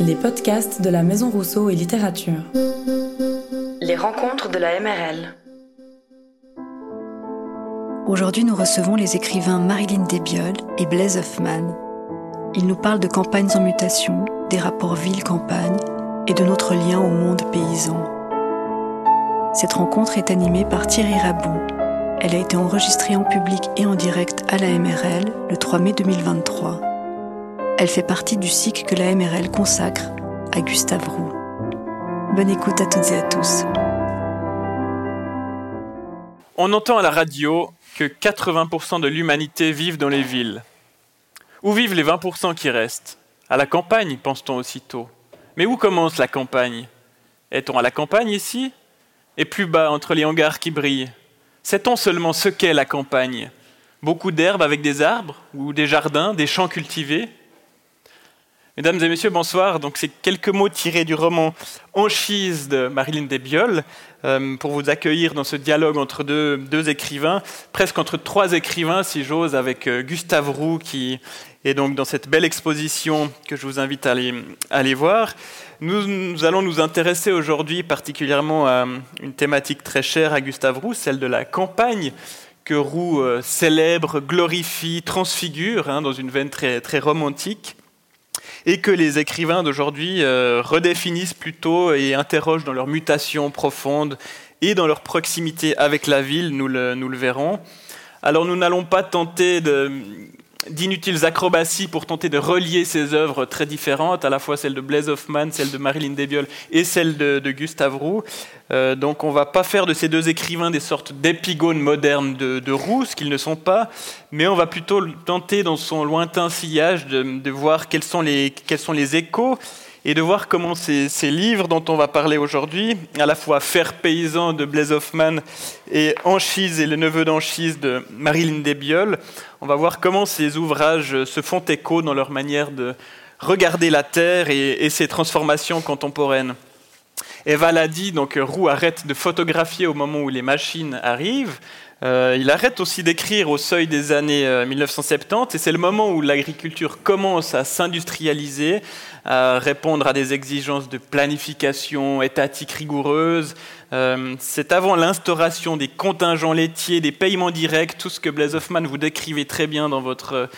Les podcasts de la Maison Rousseau et Littérature. Les rencontres de la MRL. Aujourd'hui, nous recevons les écrivains Marilyn Desbiol et Blaise Hoffman. Ils nous parlent de campagnes en mutation, des rapports ville-campagne et de notre lien au monde paysan. Cette rencontre est animée par Thierry Rabou. Elle a été enregistrée en public et en direct à la MRL le 3 mai 2023. Elle fait partie du cycle que la MRL consacre à Gustave Roux. Bonne écoute à toutes et à tous. On entend à la radio que 80% de l'humanité vivent dans les villes. Où vivent les 20% qui restent? À la campagne, pense-t-on aussitôt. Mais où commence la campagne? Est-on à la campagne ici? Et plus bas, entre les hangars qui brillent Sait-on seulement ce qu'est la campagne? Beaucoup d'herbes avec des arbres, ou des jardins, des champs cultivés? Mesdames et messieurs, bonsoir. Donc, c'est quelques mots tirés du roman Anchise de Marilyn Desbiol euh, pour vous accueillir dans ce dialogue entre deux, écrivains, presque entre trois écrivains, si j'ose, avec euh, Gustave Roux qui est donc dans cette belle exposition que je vous invite à aller, voir. Nous, allons nous intéresser aujourd'hui particulièrement à une thématique très chère à Gustave Roux, celle de la campagne que Roux euh, célèbre, glorifie, transfigure hein, dans une veine très romantique et que les écrivains d'aujourd'hui euh, redéfinissent plutôt et interrogent dans leur mutation profonde et dans leur proximité avec la ville, nous nous le verrons. Alors nous n'allons pas tenter de, d'inutiles acrobaties pour tenter de relier ces œuvres très différentes, à la fois celle de Blaise Hoffman, celle de Marilyn Desbiol et celle de, Gustave Roux. Euh, donc on ne va pas faire de ces deux écrivains des sortes d'épigones modernes de, de, Roux, ce qu'ils ne sont pas, mais on va plutôt tenter dans son lointain sillage de, de voir quels sont, les, quels sont les échos et de voir comment ces, livres dont on va parler aujourd'hui, à la fois Faire paysan de Blaise Hoffman et Anchise et le neveu d'Anchise de Marilyn Desbiol, on va voir comment ces ouvrages se font écho dans leur manière de regarder la terre et, ses transformations contemporaines. Eva l'a dit, donc Roux arrête de photographier au moment où les machines arrivent. Euh, il arrête aussi d'écrire au seuil des années 1970 euh, et c'est le moment où l'agriculture commence à s'industrialiser, à répondre à des exigences de planification étatique rigoureuse. Euh, c'est avant l'instauration des contingents laitiers, des paiements directs, tout ce que Blaise Hoffman vous décrivait très bien dans votre,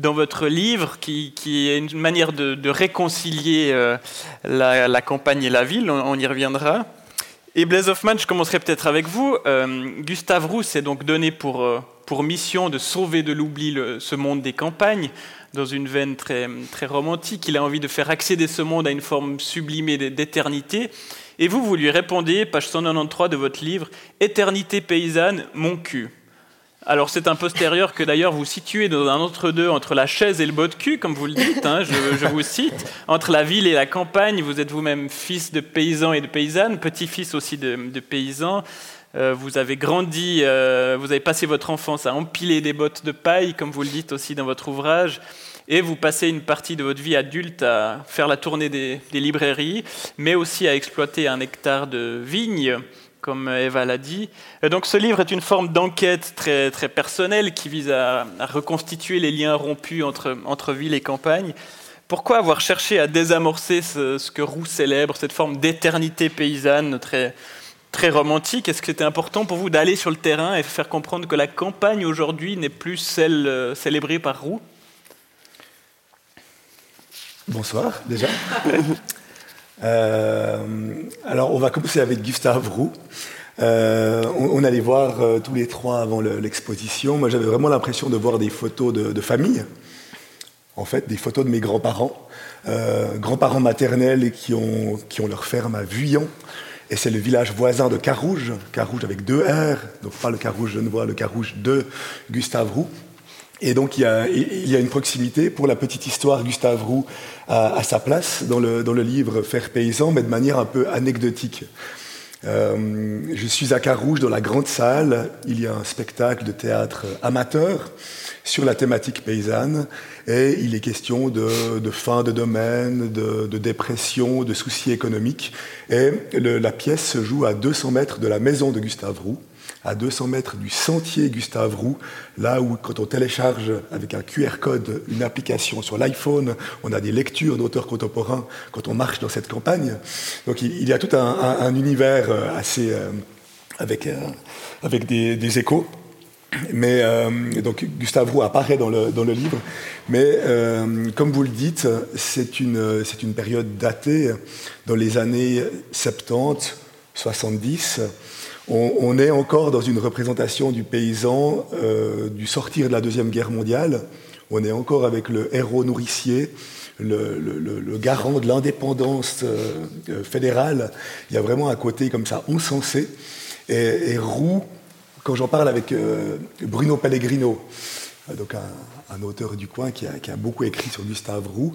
dans votre livre, qui, est une manière de, réconcilier la, campagne et la ville, on y reviendra. Et Blaise Hoffman, je commencerai peut-être avec vous. Euh, Gustave Roux s'est donc donné pour, euh, pour mission de sauver de l'oubli ce monde des campagnes, dans une veine très, très romantique. Il a envie de faire accéder ce monde à une forme sublimée d'éternité. Et vous, vous lui répondez, page 193 de votre livre, Éternité paysanne, mon cul. Alors c'est un postérieur que d'ailleurs vous situez dans un entre-deux entre la chaise et le bot de cul, comme vous le dites, hein, je, vous cite. Entre la ville et la campagne, vous êtes vous-même fils de paysans et de paysannes, petit-fils aussi de, paysans. Euh, vous avez grandi, euh, vous avez passé votre enfance à empiler des bottes de paille, comme vous le dites aussi dans votre ouvrage. Et vous passez une partie de votre vie adulte à faire la tournée des, des librairies, mais aussi à exploiter un hectare de vignes comme Eva l'a dit. donc ce livre est une forme d'enquête très, très personnelle qui vise à, reconstituer les liens rompus entre, entre ville et campagne. Pourquoi avoir cherché à désamorcer ce, que Roux célèbre, cette forme d'éternité paysanne très, très romantique? Est-ce que c'était important pour vous d'aller sur le terrain et faire comprendre que la campagne aujourd'hui n'est plus celle euh, célébrée par Roux? Bonsoir déjà. Euh, alors, on va commencer avec Gustave Roux. Euh, on, allait voir euh, tous les trois avant l'exposition. Moi, j'avais vraiment l'impression de voir des photos de, famille, en fait, des photos de mes grands-parents, grands-parents maternels qui ont, leur ferme à Vuillon. Et c'est le village voisin de Carouge, Carouge avec deux R, donc pas le Carouge genevois, le Carouge de Gustave Roux. Et donc il y, a, une proximité. Pour la petite histoire, Gustave Roux a sa place dans le, dans livre Faire paysan, mais de manière un peu anecdotique. Euh, je suis à Carouge, dans la grande salle. Il y a un spectacle de théâtre amateur sur la thématique paysanne. Et il est question de, fin de domaine, de, dépression, de soucis économiques. Et la pièce se joue à 200 mètres de la maison de Gustave Roux. À 200 mètres du sentier Gustave Roux, là où quand on télécharge avec un QR code une application sur l'iPhone, on a des lectures d'auteurs contemporains quand on marche dans cette campagne. Donc il, y a tout un, univers euh, assez... Euh, avec, euh, avec des, échos. Mais donc Gustave Roux apparaît dans le, dans le livre, mais comme vous le dites, c'est une, une période datée dans les années 70, 70 on, est encore dans une représentation du paysan euh, du sortir de la Deuxième Guerre mondiale. On est encore avec le héros nourricier, le, garant de l'indépendance euh, euh, fédérale. Il y a vraiment un côté comme ça encensé. Et, et Roux, quand j'en parle avec Bruno Pellegrino, donc un, auteur du coin qui a, beaucoup écrit sur Gustave Roux,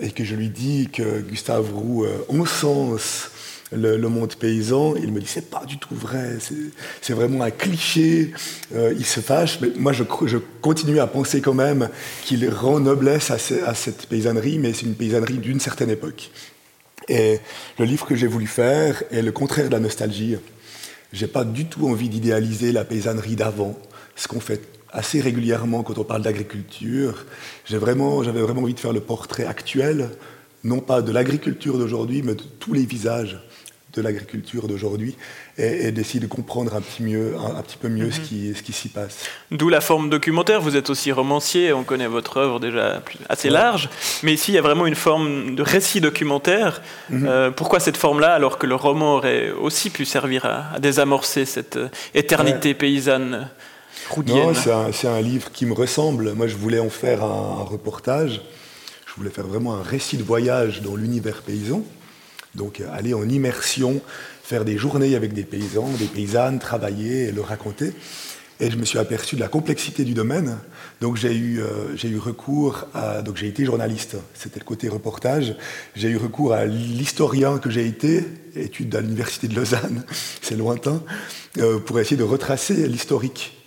et que je lui dis que Gustave Roux encense le, monde paysan. Il me dit c'est pas du tout vrai, c'est vraiment un cliché. Euh, il se fâche, mais moi je, continue à penser quand même qu'il rend noblesse à, à cette paysannerie, mais c'est une paysannerie d'une certaine époque. Et le livre que j'ai voulu faire est le contraire de la nostalgie. J'ai pas du tout envie d'idéaliser la paysannerie d'avant, ce qu'on fait assez régulièrement quand on parle d'agriculture. J'avais vraiment, vraiment envie de faire le portrait actuel, non pas de l'agriculture d'aujourd'hui, mais de tous les visages de l'agriculture d'aujourd'hui et, d'essayer de comprendre un petit, mieux, un, petit peu mieux ce mhm. qui, ce qui s'y passe. D'où la forme documentaire. Vous êtes aussi romancier, on connaît votre œuvre déjà assez large, mais ici il y a vraiment une forme de récit documentaire. Mhm. Euh, pourquoi cette forme-là alors que le roman aurait aussi pu servir à, désamorcer cette euh, éternité paysanne roudienne? C'est un, livre qui me ressemble. Moi je voulais en faire un reportage. Je voulais faire vraiment un récit de voyage dans l'univers paysan. Donc euh, aller en immersion, faire des journées avec des paysans, des paysannes, travailler et le raconter. Et je me suis aperçu de la complexité du domaine. Donc j'ai eu, euh, eu recours à... Donc j'ai été journaliste, c'était le côté reportage. J'ai eu recours à l'historien que j'ai été, étude à l'université de Lausanne, c'est lointain, euh, pour essayer de retracer l'historique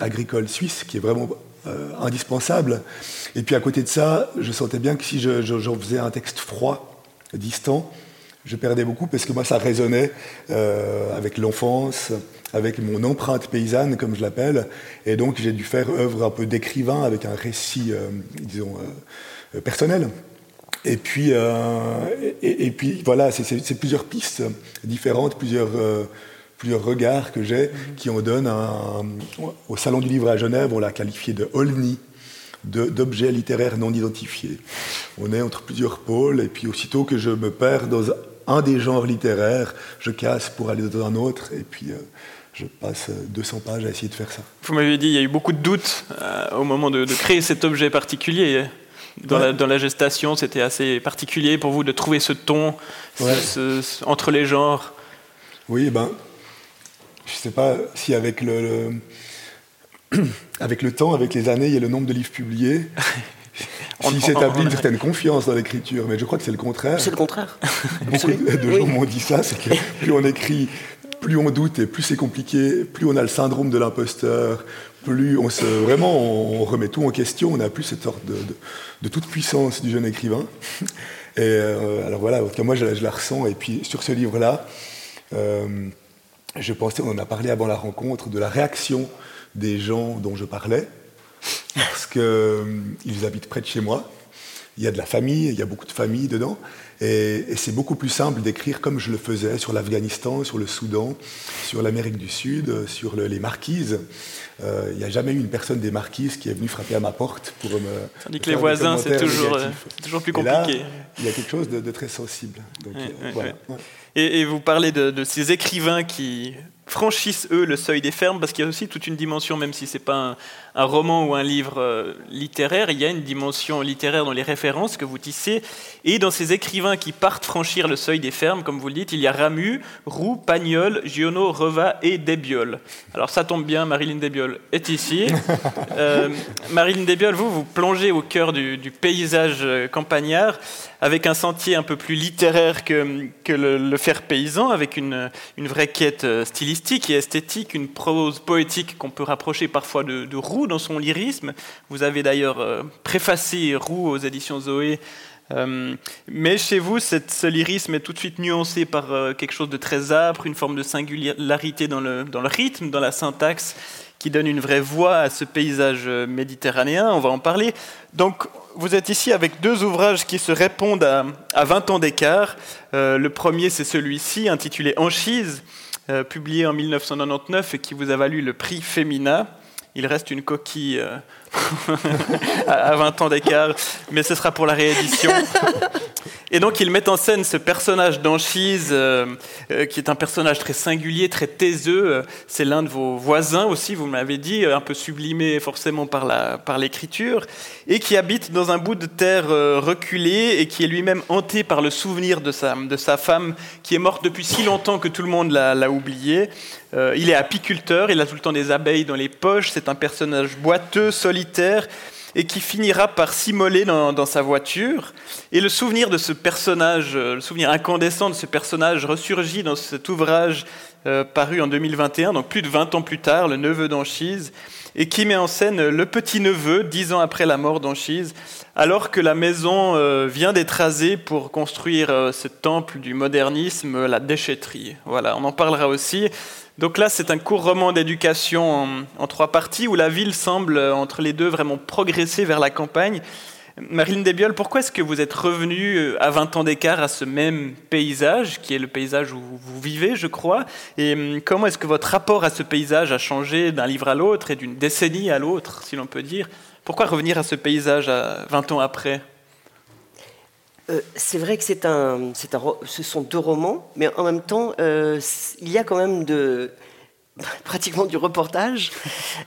agricole suisse, qui est vraiment indispensable. Et puis à côté de ça, je sentais bien que si j'en faisais un texte froid, distant, je perdais beaucoup parce que moi, ça résonnait euh, avec l'enfance, avec mon empreinte paysanne, comme je l'appelle. Et donc, j'ai dû faire œuvre un peu d'écrivain avec un récit, euh, disons, euh, personnel. Et puis, et, puis voilà, c'est plusieurs pistes différentes, plusieurs, plusieurs regards que j'ai qui en donnent un, au Salon du Livre à Genève, on l'a qualifié de Olni, d'objets littéraires non identifiés. On est entre plusieurs pôles, et puis aussitôt que je me perds dans un des genres littéraires, je casse pour aller dans un autre, et puis euh, je passe 200 pages à essayer de faire ça. Vous m'avez dit, il y a eu beaucoup de doutes euh, au moment de, créer cet objet particulier. Dans, la, gestation, c'était assez particulier pour vous de trouver ce ton entre les genres. Oui, ben, je ne sais pas si avec le, avec le temps, avec les années et le nombre de livres publiés, s'il s'établit une certaine confiance dans l'écriture, mais je crois que c'est le contraire. C'est le contraire. Beaucoup de gens m'ont dit ça, c'est que plus on écrit, plus on doute et plus c'est compliqué, plus on a le syndrome de l'imposteur, plus on se vraiment on remet tout en question, on n'a plus cette sorte de, toute puissance du jeune écrivain. Et euh, alors voilà, moi je, la ressens. Et puis sur ce livre-là, euh, je pensais, on en a parlé avant la rencontre, de la réaction des gens dont je parlais parce qu'ils euh, habitent près de chez moi. Il y a de la famille, il y a beaucoup de familles dedans. Et, c'est beaucoup plus simple d'écrire comme je le faisais sur l'Afghanistan, sur le Soudan, sur l'Amérique du Sud, sur les Marquises. Euh, il n'y a jamais eu une personne des Marquises qui est venue frapper à ma porte pour me. Tandis que les voisins, c'est toujours, euh, toujours, plus compliqué. il y a quelque chose de, très sensible. Et, vous parlez de, ces écrivains qui franchissent, eux, le seuil des fermes, parce qu'il y a aussi toute une dimension, même si ce n'est pas un, roman ou un livre euh, littéraire, il y a une dimension littéraire dans les références que vous tissez. Et dans ces écrivains qui partent franchir le seuil des fermes, comme vous le dites, il y a Ramu, Roux, Pagnol, Giono, Reva et Desbiol. Alors ça tombe bien, Marilyn Desbiol est ici. Euh, Marilyn Desbiol, vous, vous plongez au cœur du, paysage euh, campagnard avec un sentier un peu plus littéraire que, que le, faire paysan, avec une, une vraie quête stylistique et esthétique, une prose poétique qu'on peut rapprocher parfois de, Roux dans son lyrisme. Vous avez d'ailleurs euh, préfacé Roux aux éditions Zoé Euh, mais chez vous, ce lyrisme est tout de suite nuancé par euh, quelque chose de très âpre, une forme de singularité dans le, dans le rythme, dans la syntaxe, qui donne une vraie voix à ce paysage méditerranéen. On va en parler. Donc, vous êtes ici avec deux ouvrages qui se répondent à, à 20 ans d'écart. le premier, c'est celui-ci, intitulé Anchise, publié en 1999 et qui vous a valu le prix Femina il reste une coquille euh, à 20 ans d'écart, mais ce sera pour la réédition. Et donc il met en scène ce personnage d'Anchise, euh, euh, qui est un personnage très singulier, très taiseux. C'est l'un de vos voisins aussi, vous m'avez dit, un peu sublimé forcément par l'écriture, par et qui habite dans un bout de terre reculé et qui est lui-même hanté par le souvenir de sa, de sa femme, qui est morte depuis si longtemps que tout le monde l'a oublié. Euh, il est apiculteur, il a tout le temps des abeilles dans les poches, c'est un personnage boiteux, solitaire, et qui finira par s'immoler dans, sa voiture. Et le souvenir de ce personnage, euh, le souvenir incandescent de ce personnage ressurgit dans cet ouvrage euh, paru en 2021, donc plus de 20 ans plus tard, Le neveu d'Anchise, et qui met en scène le petit-neveu, dix ans après la mort d'Anchise, alors que la maison vient d'être rasée pour construire ce temple du modernisme, la déchetterie. Voilà, on en parlera aussi. Donc là, c'est un court roman d'éducation en, trois parties où la ville semble, euh, entre les deux, vraiment progresser vers la campagne. Marilyn Desbioles, pourquoi est-ce que vous êtes revenue euh, à 20 ans d'écart à ce même paysage, qui est le paysage où vous vivez, je crois? Et hum, comment est-ce que votre rapport à ce paysage a changé d'un livre à l'autre et d'une décennie à l'autre, si l'on peut dire? Pourquoi revenir à ce paysage à 20 ans après? Euh, c'est vrai que un, un, ce sont deux romans, mais en même temps, euh, il y a quand même de, pratiquement du reportage,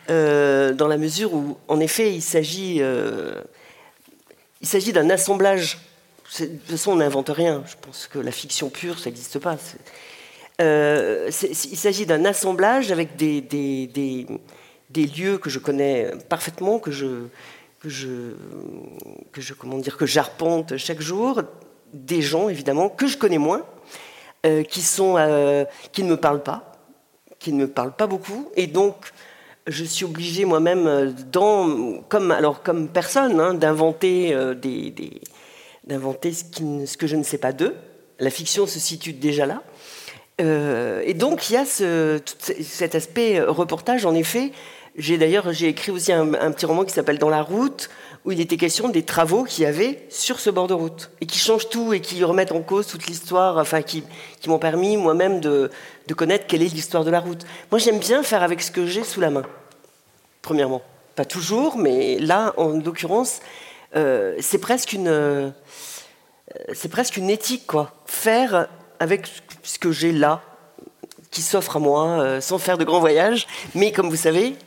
dans la mesure où, en effet, il s'agit, il s'agit d'un assemblage. De toute façon, on n'invente rien. Je pense que la fiction pure, ça n'existe pas. il s'agit d'un assemblage avec des, des, des, des, lieux que je connais parfaitement, que je, que je, que je comment dire, que j'arpente chaque jour, des gens évidemment que je connais moins, euh, qui sont, euh, qui ne me parlent pas, qui ne me parlent pas beaucoup, et donc je suis obligée moi-même, euh, comme alors comme personne, hein, d'inventer des, des ce, que je ne sais pas d'eux. La fiction se situe déjà là. et donc il y a ce, cet aspect reportage, en effet, j'ai d'ailleurs j'ai écrit aussi un, petit roman qui s'appelle Dans la route, où il était question des travaux qu'il y avait sur ce bord de route et qui changent tout et qui remettent en cause toute l'histoire, enfin qui, m'ont permis moi-même de, de, connaître quelle est l'histoire de la route. Moi, j'aime bien faire avec ce que j'ai sous la main. Premièrement, pas toujours, mais là, en l'occurrence, euh, c'est presque une, euh, c'est presque une éthique, quoi. Faire avec ce que j'ai là, qui s'offre à moi, euh, sans faire de grands voyages. Mais comme vous savez,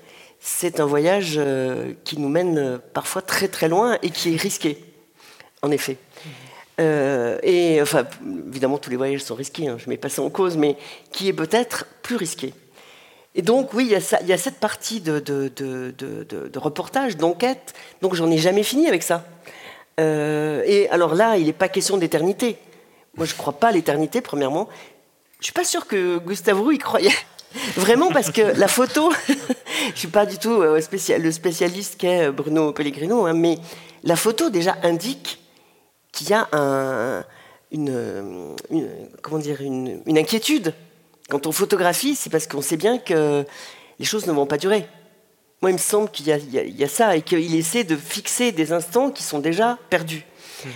c'est un voyage euh, qui nous mène euh, parfois très très loin et qui est risqué, en effet. Euh, et enfin, évidemment, tous les voyages sont risqués, hein, je mets pas ça en cause, mais qui est peut-être plus risqué. Et donc, oui, il y, a cette partie de, reportage, d'enquête, donc j'en ai jamais fini avec ça. et alors là, il n'est pas question d'éternité. Moi, je ne crois pas à l'éternité, premièrement. Je suis pas sûr que Gustave Roux y croyait. Vraiment, parce que la photo, je suis pas du tout euh, le spécialiste qu'est euh, Bruno Pellegrino, hein, mais la photo déjà indique qu'il y a une, comment dire, une, inquiétude. Quand on photographie, c'est parce qu'on sait bien que les choses ne vont pas durer. Moi, il me semble qu'il y, a ça et qu'il essaie de fixer des instants qui sont déjà perdus. Mmh.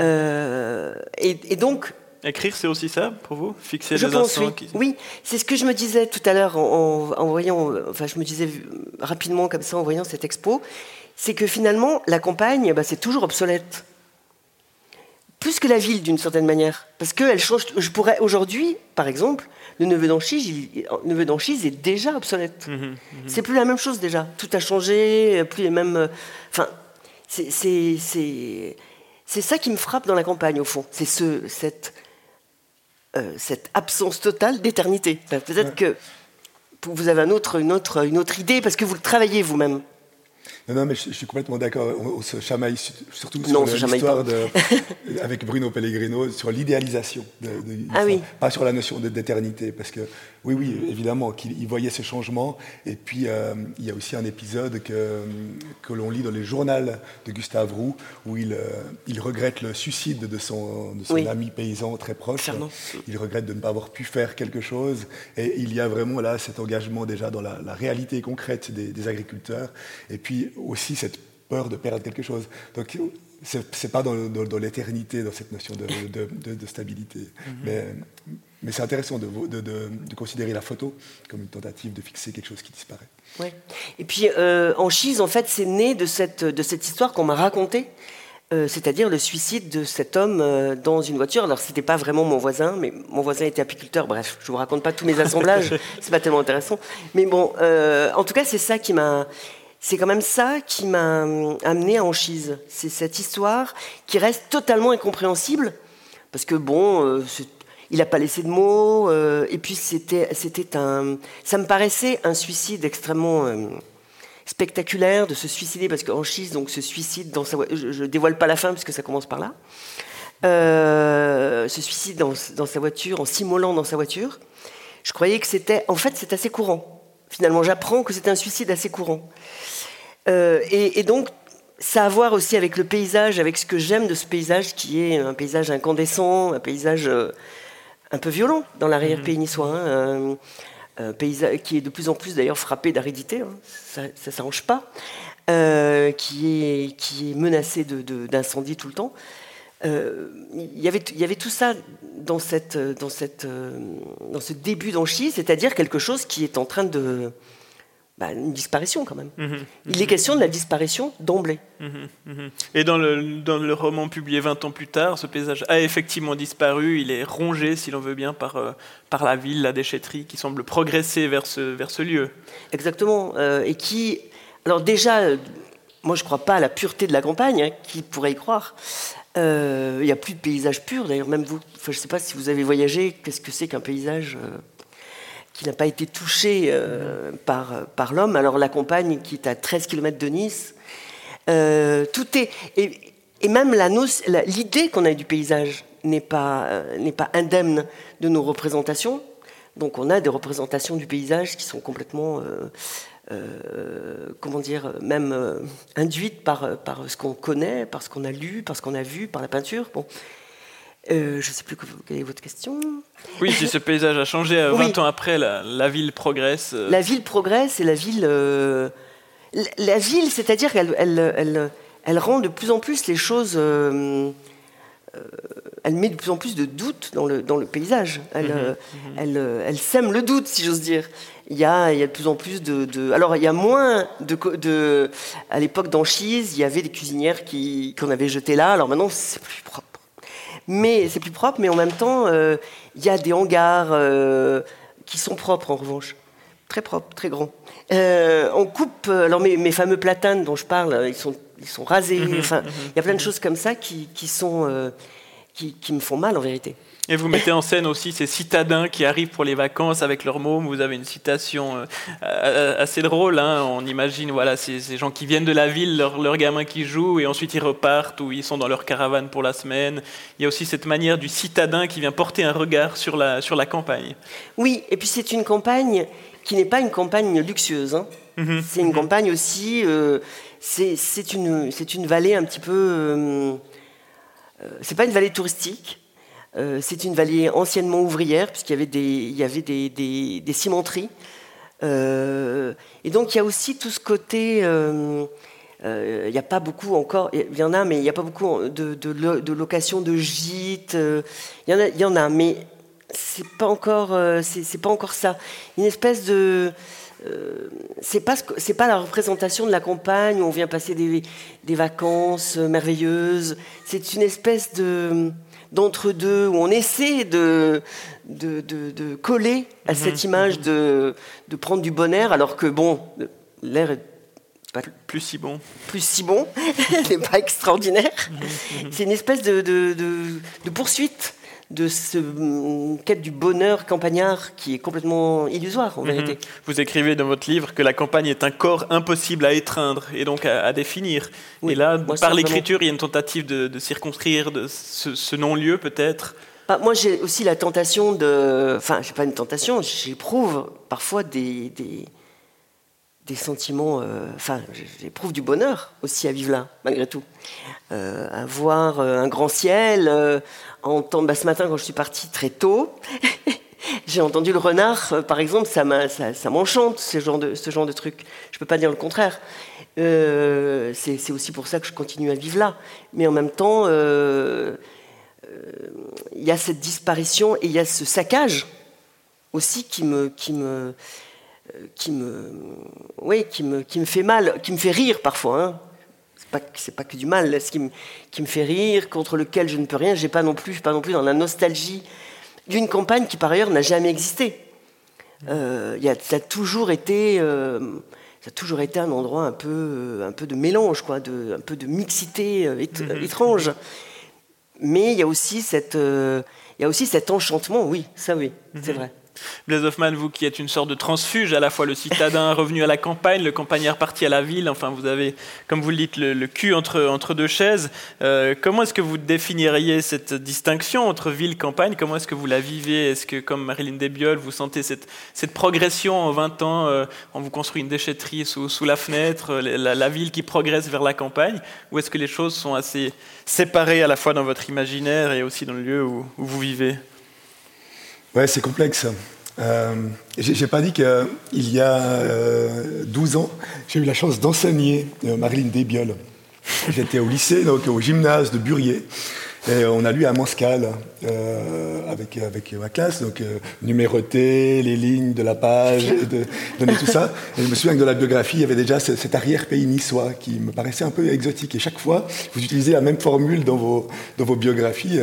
Euh, et, donc, Écrire, c'est aussi ça pour vous? Fixer je les pense, instants oui. oui, c'est ce que je me disais tout à l'heure en, voyant, enfin je me disais rapidement comme ça en voyant cette expo, c'est que finalement la campagne, bah, c'est toujours obsolète. Plus que la ville d'une certaine manière. Parce qu'elle change. Je pourrais aujourd'hui, par exemple, le neveu d'Anchise, neveu est déjà obsolète. Mmh mmh c'est plus la même chose déjà. Tout a changé, plus les mêmes. Enfin, c'est c'est ça qui me frappe dans la campagne au fond. C'est ce, cette cette absence totale d'éternité. Peut-être que vous avez un autre, une, autre, une autre idée parce que vous le travaillez vous-même. Non, non, mais je, suis complètement d'accord. On, se chamaille surtout sur l'histoire avec Bruno Pellegrino sur l'idéalisation. De, ah oui. Pas sur la notion d'éternité, parce que Oui, oui, évidemment, qu'il voyait ce changement. Et puis, euh, il y a aussi un épisode que, que l'on lit dans les journaux de Gustave Roux, où il, euh, il regrette le suicide de son, de son ami paysan très proche. Il regrette de ne pas avoir pu faire quelque chose. Et il y a vraiment là cet engagement déjà dans la, réalité concrète des, agriculteurs. Et puis aussi cette peur de perdre quelque chose. Donc, c'est pas dans, dans, l'éternité, dans cette notion de, de, stabilité. Mhm. Mais mais c'est intéressant de, de, considérer la photo comme une tentative de fixer quelque chose qui disparaît. Ouais. Et puis, euh, Anchise, en fait, c'est né de cette, de cette histoire qu'on m'a racontée, euh, c'est-à-dire le suicide de cet homme euh, dans une voiture. Alors, c'était pas vraiment mon voisin, mais mon voisin était apiculteur. Bref, je vous raconte pas tous mes assemblages, c'est pas tellement intéressant. Mais bon, euh, en tout cas, c'est ça qui m'a. C'est quand même ça qui m'a amené à Anchise. C'est cette histoire qui reste totalement incompréhensible. Parce que bon, il n'a pas laissé de mots. Euh, et puis c'était, ça me paraissait un suicide extrêmement euh, spectaculaire de se suicider parce qu'Anchise donc se suicide dans sa je, je dévoile pas la fin puisque ça commence par là. Euh, se suicide dans, sa voiture en s'immolant dans sa voiture. Je croyais que c'était, en fait, c'est assez courant. Finalement, j'apprends que c'est un suicide assez courant. Et, et donc ça a à voir aussi avec le paysage, avec ce que j'aime de ce paysage qui est un paysage incandescent, un paysage un peu violent dans l'arrière-pays mhm. niçois. Hein, un, paysage qui est de plus en plus d'ailleurs frappé d'aridité, hein, ça ne s'arrange pas, euh, qui, est, qui est menacé d'incendie tout le temps. Euh, y il y avait tout ça dans, cette, dans, cette, euh, dans ce début d'Anchise, c'est-à-dire quelque chose qui est en train de, bah, une disparition quand même. Mhm. Il est question de la disparition d'emblée. Mhm. Mhm. Et dans le, dans le roman publié 20 ans plus tard, ce paysage a effectivement disparu. Il est rongé, si l'on veut bien, par, euh, par la ville, la déchetterie, qui semble progresser vers ce, vers ce lieu. Exactement. Euh, et qui. Alors, déjà, euh, moi, je ne crois pas à la pureté de la campagne, hein, qui pourrait y croire. Il n'y a plus de paysage pur, d'ailleurs, même vous. je ne sais pas si vous avez voyagé, qu'est-ce que c'est qu'un paysage qui n'a pas été touché euh, par, par l'homme. Alors la campagne qui est à 13 km de Nice, euh, tout est... Et, même l'idée qu'on a du paysage n'est pas, euh, pas indemne de nos représentations. Donc on a des représentations du paysage qui sont complètement, comment dire, même induites par, par ce qu'on connaît, par ce qu'on a lu, par ce qu'on a vu, par la peinture. Bon. Euh, je ne sais plus quelle est votre question. Oui, si ce paysage a changé 20 euh, ans après, la, ville progresse. Euh. La ville progresse et la ville. la, ville, c'est-à-dire qu'elle elle, elle, rend de plus en plus les choses. elle met de plus en plus de doutes dans le, dans le paysage. Elle, mhm, mhm. elle, elle, sème le doute, si j'ose dire. Il y, a, il y a de plus en plus de. de alors, il y a moins de. de à l'époque d'Anchise, il y avait des cuisinières qu'on avait jetées là. Alors maintenant, c'est plus propre mais c'est plus propre, mais en même temps, euh, il y a des hangars euh, qui sont propres en revanche. Très propres, très grands. Euh, on coupe, alors mes, fameux platanes dont je parle, ils sont, ils sont rasés. Mhm, enfin, mhm, il y a plein de choses comme ça qui, qui sont, qui, qui me font mal en vérité. Et vous mettez en scène aussi ces citadins qui arrivent pour les vacances avec leurs mômes. Vous avez une citation euh, euh, assez drôle. Hein. On imagine voilà, ces, gens qui viennent de la ville, leurs gamins qui jouent, et ensuite ils repartent ou ils sont dans leur caravane pour la semaine. Il y a aussi cette manière du citadin qui vient porter un regard sur la, sur la campagne. Oui, et puis c'est une campagne qui n'est pas une campagne luxueuse. Hein. Mm-hmm. C'est une mm-hmm. campagne aussi. Euh, c'est une, une vallée un petit peu. Euh, c'est pas une vallée touristique. Euh, c'est une vallée anciennement ouvrière, puisqu'il y avait des, il y avait des, cimenteries. Euh, et donc il y a aussi tout ce côté. Euh, il n'y a pas beaucoup encore, il y en a, mais il n'y a pas beaucoup de, de, location de gîtes. Il y en a, y en a mais c'est pas encore, pas encore ça. Une espèce de c'est pas c'est pas la représentation de la campagne où on vient passer des, des vacances merveilleuses. C'est une espèce de d'entre-deux, où on essaie de, de, coller à mhm. cette image de, de prendre du bon air, alors que, bon, l'air est pas plus si bon. Plus si bon, n'est pas extraordinaire. Mhm. C'est une espèce de, de poursuite de ce mm, quête du bonheur campagnard qui est complètement illusoire en mhm. vérité. Vous écrivez dans votre livre que la campagne est un corps impossible à étreindre et donc à, définir. et là, par l'écriture, il y a une tentative de, circonscrire de ce, non-lieu peut-être Bah, moi, j'ai aussi la tentation de. Enfin, j'ai pas une tentation, j'éprouve parfois des, des, sentiments. Euh, enfin, j'éprouve du bonheur aussi à vivre là, malgré tout. Euh, à voir euh, un grand ciel, entendre. Bah, ce matin, quand je suis partie très tôt, j'ai entendu le renard, par exemple, ça, m'enchante, ce genre, de, ce truc. Je peux pas dire le contraire. c'est aussi pour ça que je continue à vivre là. Mais en même temps il y a cette disparition et il y a ce saccage aussi qui me, qui me, oui, qui me, qui me fait mal, qui me fait rire parfois. Hein. C'est pas, c'est pas que du mal, ce qui me, qui me fait rire, contre lequel je ne peux rien. J'ai pas non plus, pas non plus dans la nostalgie d'une campagne qui par ailleurs n'a jamais existé. Euh, y a, ça a toujours été, euh, ça a toujours été un endroit un peu, un peu de mélange, quoi, de, un peu de mixité euh, mm-hmm. étrange. Mais il y a aussi cette, euh, il y a aussi cet enchantement, oui, ça oui, c'est mhm. vrai. Blaise Hoffman, vous qui êtes une sorte de transfuge, à la fois le citadin revenu à la campagne, le campagnard parti à la ville, enfin vous avez, comme vous le dites, le, cul entre, entre deux chaises. Euh, comment est-ce que vous définiriez cette distinction entre ville et campagne? Comment est-ce que vous la vivez? Est-ce que, comme Marilyn Desbioles, vous sentez cette, cette progression en 20 ans euh, On vous construit une déchetterie sous, sous la fenêtre, euh, la, ville qui progresse vers la campagne? Ou est-ce que les choses sont assez séparées à la fois dans votre imaginaire et aussi dans le lieu où vous vivez? Ouais, c'est complexe. Euh, j'ai pas dit qu'il y a 12 euh, ans, j'ai eu la chance d'enseigner euh, Marilyn Desbioles. J'étais au lycée, donc au gymnase de Burier. On a lu à Manscal euh, avec, avec ma classe, donc euh, numéroter les lignes de la page, de, donner tout ça. Et je me souviens que dans la biographie, il y avait déjà cet arrière-pays niçois qui me paraissait un peu exotique. Et chaque fois, vous utilisez la même formule dans vos, dans vos biographies.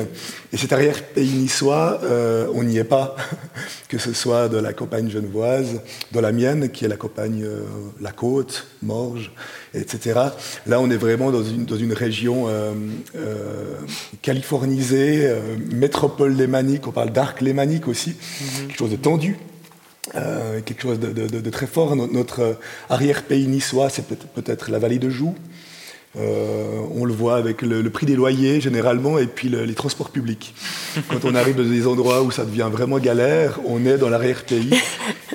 Et cet arrière-pays niçois, euh, on n'y est pas, que ce soit de la campagne genevoise, dans la mienne, qui est la campagne euh, La Côte, Morges, etc. Là, on est vraiment dans une, dans une région euh, euh, euh, métropole lémanique, on parle d'arc lémanique aussi, mhm. quelque chose de tendu. quelque chose de, très fort. Notre, arrière-pays niçois, c'est peut-être la vallée de Joux, euh, on le voit avec le, prix des loyers généralement et puis les transports publics. Quand on arrive dans des endroits où ça devient vraiment galère, on est dans l'arrière-pays.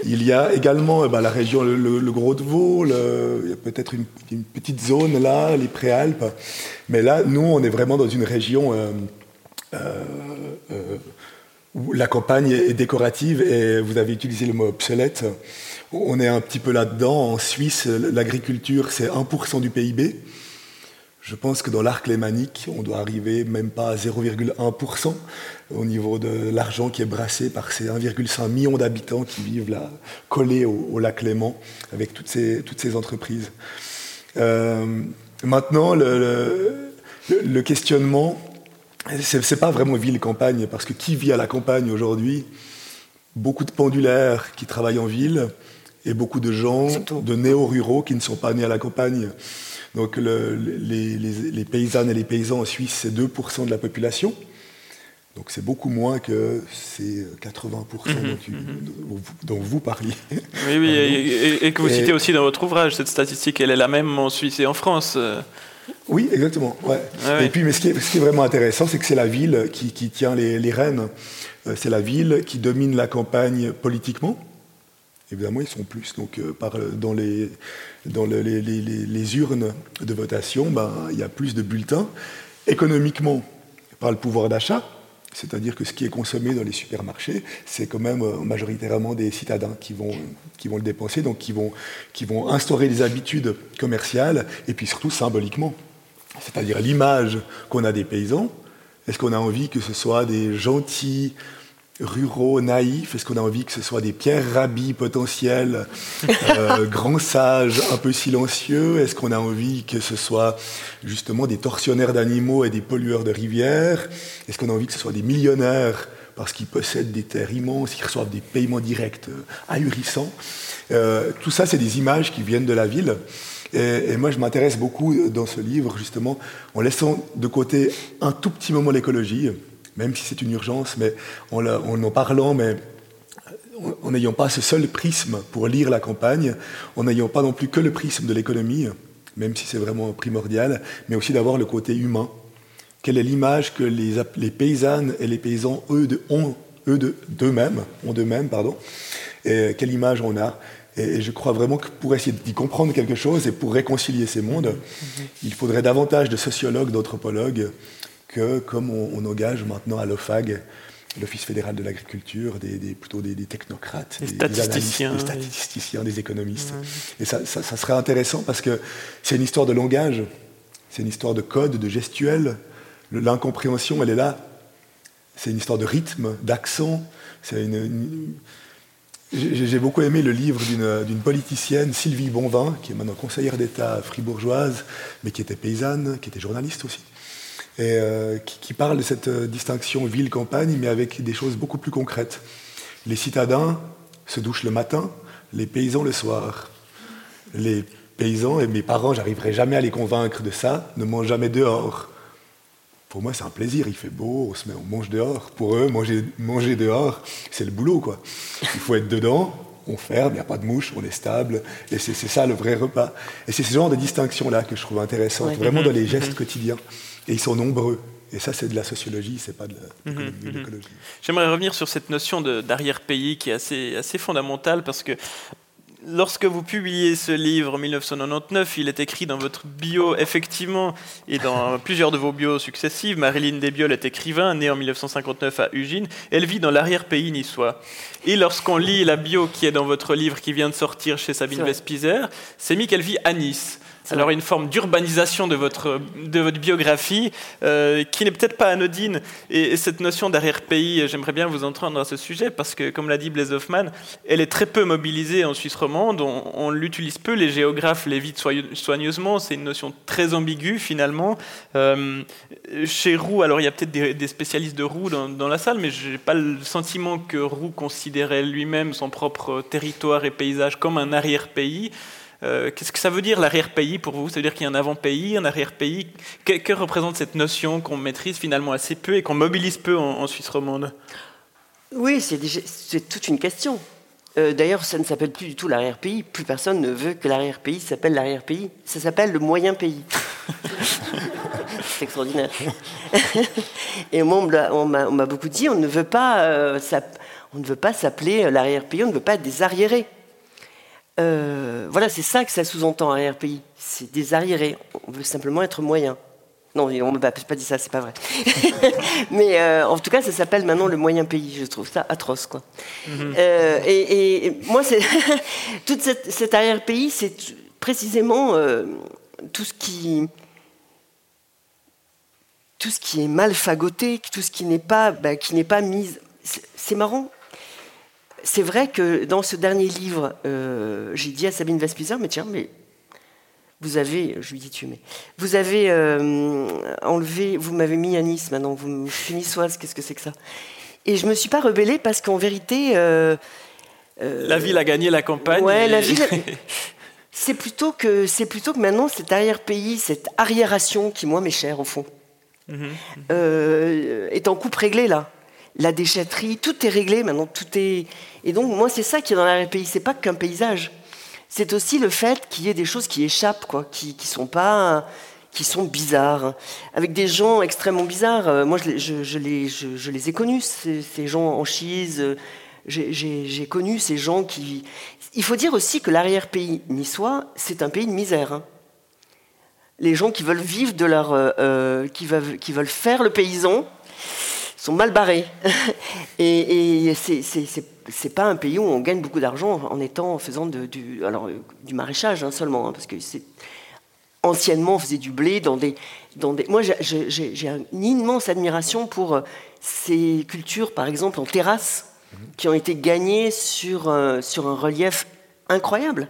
Il y a également eh ben, la région, le, Gros de Vaud, il y a peut-être une, petite zone là, les Préalpes. Mais là, nous, on est vraiment dans une région euh, euh, où la campagne est décorative et vous avez utilisé le mot obsolète. On est un petit peu là-dedans. En Suisse, l'agriculture, c'est 1% du PIB. Je pense que dans l'arc lémanique, on doit arriver même pas à 0,1% au niveau de l'argent qui est brassé par ces 1,5 million d'habitants qui vivent là, collés au, lac Léman, avec toutes ces, toutes ces entreprises. Euh, maintenant, le, le, questionnement, ce n'est pas vraiment ville-campagne, parce que qui vit à la campagne aujourd'hui? Beaucoup de pendulaires qui travaillent en ville et beaucoup de gens de néo-ruraux qui ne sont pas nés à la campagne. Donc les, paysannes et les paysans en Suisse, c'est 2% de la population. Donc c'est beaucoup moins que ces 80% mhm, mhm. dont, vous parliez. Oui, oui, et, que vous citez aussi dans votre ouvrage, cette statistique, elle est la même en Suisse et en France. Oui, exactement. Ouais. Ah et puis, mais ce qui est, vraiment intéressant, c'est que c'est la ville qui, tient les, les rênes. Euh, c'est la ville qui domine la campagne politiquement. Évidemment, ils sont plus. Donc, euh, par, dans, les, dans les, urnes de votation, ben, il y a plus de bulletins. Économiquement, par le pouvoir d'achat, c'est-à-dire que ce qui est consommé dans les supermarchés, c'est quand même euh, majoritairement des citadins qui vont, qui vont le dépenser, donc qui vont, qui vont instaurer des habitudes commerciales, et puis surtout symboliquement. C'est-à-dire l'image qu'on a des paysans. Est-ce qu'on a envie que ce soit des gentils, ruraux, naïfs Est-ce qu'on a envie que ce soit des pierres rabbis potentiels, euh, grands sages, un peu silencieux? Est-ce qu'on a envie que ce soit justement des tortionnaires d'animaux et des pollueurs de rivières? Est-ce qu'on a envie que ce soit des millionnaires parce qu'ils possèdent des terres immenses, ils reçoivent des paiements directs euh, ahurissants? Euh, Tout ça, c'est des images qui viennent de la ville. Et, et moi, je m'intéresse beaucoup dans ce livre, justement, en laissant de côté un tout petit moment l'écologie même si c'est une urgence, mais en, en, parlant, mais en n'ayant pas ce seul prisme pour lire la campagne, en n'ayant pas non plus que le prisme de l'économie, même si c'est vraiment primordial, mais aussi d'avoir le côté humain. quelle est l'image que les, paysannes et les paysans, eux, de, ont eux d'eux-mêmes, ont pardon, quelle image on a. Et je crois vraiment que pour essayer d'y comprendre quelque chose et pour réconcilier ces mondes, il faudrait davantage de sociologues, d'anthropologues, que comme on, engage maintenant à l'OFAG, l'Office fédéral de l'agriculture, des, plutôt des, technocrates, des, statisticiens, des, statisticiens, des économistes. Et ça, ça, serait intéressant parce que c'est une histoire de langage, c'est une histoire de code, de gestuel. L'incompréhension, elle est là. C'est une histoire de rythme, d'accent. C'est une j'ai beaucoup aimé le livre d'une politicienne, Sylvie Bonvin, qui est maintenant conseillère d'État fribourgeoise, mais qui était paysanne, qui était journaliste aussi, et euh, qui, parle de cette euh, distinction ville-campagne, mais avec des choses beaucoup plus concrètes. Les citadins se douchent le matin, les paysans le soir. Les paysans, et mes parents, j'arriverai jamais à les convaincre de ça, ne mangent jamais dehors. Pour moi, c'est un plaisir. Il fait beau, on se met, on mange dehors. Pour eux, manger, manger dehors, c'est le boulot, quoi. Il faut être dedans, on ferme, il n'y a pas de mouche, on est stable. Et c'est ça le vrai repas. Et c'est ce genre de distinction-là que je trouve intéressante, vraiment dans les gestes quotidiens. Et ils sont nombreux. Et ça, c'est de la sociologie, c'est pas de mhm. Mhm. l'écologie. J'aimerais revenir sur cette notion d'arrière-pays qui est assez, assez fondamentale parce que lorsque vous publiez ce livre en 1999, il est écrit dans votre bio, effectivement, et dans plusieurs de vos bios successives. Marilyn Desbiol est écrivain, née en 1959 à Ugine. Elle vit dans l'arrière-pays niçois. Et lorsqu'on lit la bio qui est dans votre livre, qui vient de sortir chez Sabine Vespizer, c'est mis qu'elle vit à Nice alors une forme d'urbanisation de votre, de votre biographie euh, qui n'est peut-être pas anodine. Et, cette notion d'arrière-pays, j'aimerais bien vous entendre à ce sujet parce que, comme l'a dit Blaise Hoffman, elle est très peu mobilisée en Suisse romande. On, l'utilise peu, les géographes l'évitent soigneusement. C'est une notion très ambiguë finalement. Euh, chez Roux, alors il y a peut-être des, spécialistes de Roux dans, dans la salle, mais je n'ai pas le sentiment que Roux considérait lui-même son propre territoire et paysage comme un arrière-pays. Euh, qu'est-ce que ça veut dire l'arrière-pays pour vous? Ça veut dire qu'il y a un avant-pays, un arrière-pays? Que, représente cette notion qu'on maîtrise finalement assez peu et qu'on mobilise peu en, Suisse romande? Oui, c'est toute une question. Euh, d'ailleurs, ça ne s'appelle plus du tout l'arrière-pays. Plus personne ne veut que l'arrière-pays s'appelle l'arrière-pays. Ça s'appelle le moyen pays. c'est extraordinaire. et moi, on m'a beaucoup dit, on ne veut pas, euh, on ne veut pas s'appeler l'arrière-pays, on ne veut pas être des arriérés. Euh, voilà, c'est ça que ça sous-entend arrière-pays. C'est des arriérés. On veut simplement être moyen. Non, on ne m'a pas dit ça, c'est pas vrai. Mais euh, en tout cas, ça s'appelle maintenant le moyen pays. Je trouve ça atroce, quoi. Mhm. Euh, et, moi, c'est toute cette, cet arrière-pays, c'est précisément tout ce qui tout ce qui est mal fagoté, tout ce qui n'est pas, bah, qui n'est pas mis. C'est marrant c'est vrai que dans ce dernier livre, euh, j'ai dit à Sabine Vespizer, mais tiens, mais vous avez, je lui dis tu, mais vous avez euh, enlevé, vous m'avez mis à Nice maintenant, vous me niçoise, qu'est-ce que c'est que ça? Et je me suis pas rebellée parce qu'en vérité. Euh, la ville a gagné la campagne. Ouais, la ville. c'est plutôt que c'est plutôt que maintenant cet arrière-pays, cette arriération qui moi m'est chère au fond, mhm. est en coupe réglée là la déchetterie, tout est réglé maintenant, tout est. Et donc moi c'est ça qui est dans l'arrière-pays, c'est pas qu'un paysage, c'est aussi le fait qu'il y ait des choses qui échappent, quoi, qui, qui sont pas, qui sont bizarres, avec des gens extrêmement bizarres. Euh, moi je, les, je, les, ai connus ces, gens en chise. J'ai connu ces gens qui. Il faut dire aussi que l'arrière-pays niçois, c'est un pays de misère. Hein. Les gens qui veulent vivre de leur, euh, euh, qui, veulent, qui veulent faire le paysan, sont mal barrés. et, et c'est pas un pays où on gagne beaucoup d'argent en étant en faisant du, alors, du maraîchage hein, seulement, hein, parce que c'est anciennement on faisait du blé dans des, dans des... Moi j'ai une immense admiration pour euh, ces cultures, par exemple en terrasse, qui ont été gagnées sur, euh, sur un relief incroyable.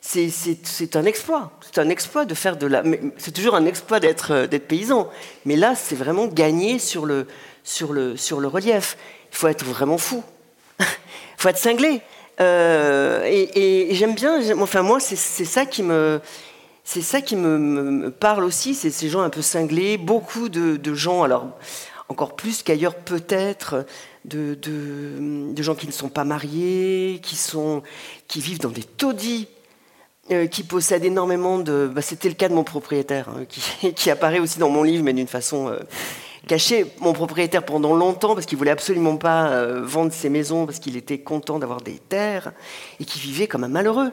C'est un exploit. C'est un exploit de faire de la. C'est toujours un exploit d'être euh, paysan. Mais là, c'est vraiment gagné sur le, sur le, sur le relief. Il faut être vraiment fou. Il faut être cinglé. Euh, et, j'aime bien, enfin moi, c'est ça qui me, c'est ça qui me, parle aussi, c'est ces gens un peu cinglés, beaucoup de, gens, alors encore plus qu'ailleurs peut-être, de, de, gens qui ne sont pas mariés, qui, sont, qui vivent dans des taudis euh, qui possède énormément de. Bah, C'était le cas de mon propriétaire, hein, qui, qui, apparaît aussi dans mon livre, mais d'une façon euh, cachée. Mon propriétaire, pendant longtemps, parce qu'il voulait absolument pas euh, vendre ses maisons, parce qu'il était content d'avoir des terres, et qui vivait comme un malheureux,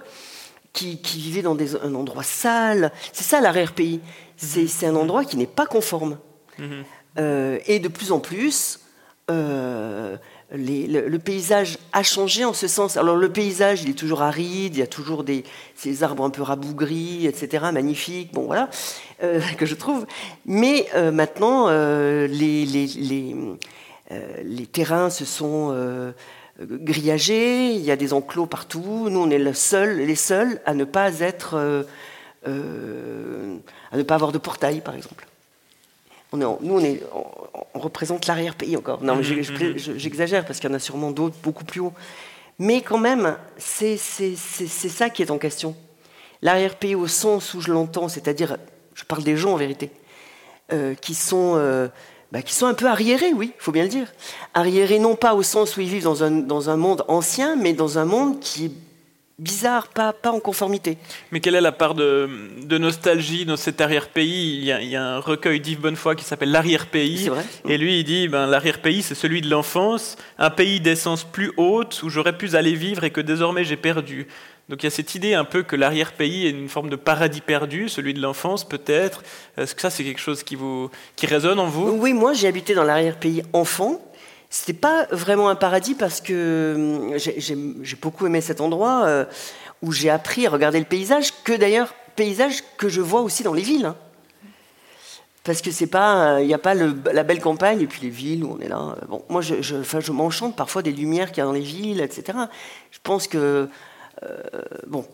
qui, qui vivait dans des, un endroit sale. C'est ça l'arrière-pays. C'est un endroit qui n'est pas conforme. Mm-hmm. et de plus en plus, le, paysage a changé en ce sens. Alors le paysage, il est toujours aride, il y a toujours des, ces arbres un peu rabougris, etc., magnifiques, bon voilà, euh, que je trouve. Mais euh, maintenant, euh, les, terrains se sont grillagés, il y a des enclos partout. Nous, on est les seuls à ne pas être, à ne pas avoir de portail, par exemple nous, on, est, on, représente l'arrière-pays encore. Non, mhm, mhm. j'exagère parce qu'il y en a sûrement d'autres beaucoup plus hauts. Mais quand même, c'est ça qui est en question. L'arrière-pays au sens où je l'entends, c'est-à-dire, je parle des gens en vérité, euh, qui, sont, euh, bah, qui sont un peu arriérés, oui, il faut bien le dire. Arriérés non pas au sens où ils vivent dans un, dans un monde ancien, mais dans un monde qui est bizarre, pas, pas en conformité. Mais quelle est la part de, nostalgie dans cet arrière-pays? Il, y a un recueil d'Yves Bonnefoy qui s'appelle L'arrière-pays. Et lui, il dit ben, l'arrière-pays, c'est celui de l'enfance, un pays d'essence plus haute où j'aurais pu aller vivre et que désormais j'ai perdu. Donc il y a cette idée un peu que l'arrière-pays est une forme de paradis perdu, celui de l'enfance peut-être. Est-ce que ça c'est quelque chose qui, vous, qui résonne en vous? Oui, moi j'ai habité dans l'arrière-pays enfant c'était pas vraiment un paradis parce que hum, j'ai beaucoup aimé cet endroit euh, où j'ai appris à regarder le paysage, que d'ailleurs paysage que je vois aussi dans les villes. Hein. Parce que c'est pas, il n'y a pas la belle campagne et puis les villes où on est là. Bon, moi, je, je, je m'enchante parfois des lumières qu'il y a dans les villes, etc. Je pense que euh, bon,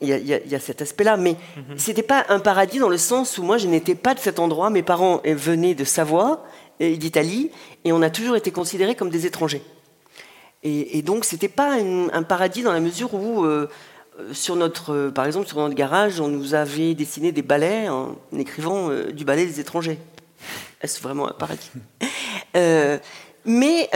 il y, a cet aspect-là, mais ce mhm. c'était pas un paradis dans le sens où moi je n'étais pas de cet endroit. Mes parents venaient de Savoie et d'Italie, et on a toujours été considérés comme des étrangers. Et, donc, c'était pas un paradis dans la mesure où, euh, sur notre, par exemple, sur notre garage, on nous avait dessiné des balais en écrivant euh, du ballet des étrangers. Est-ce vraiment un paradis? Euh, Mais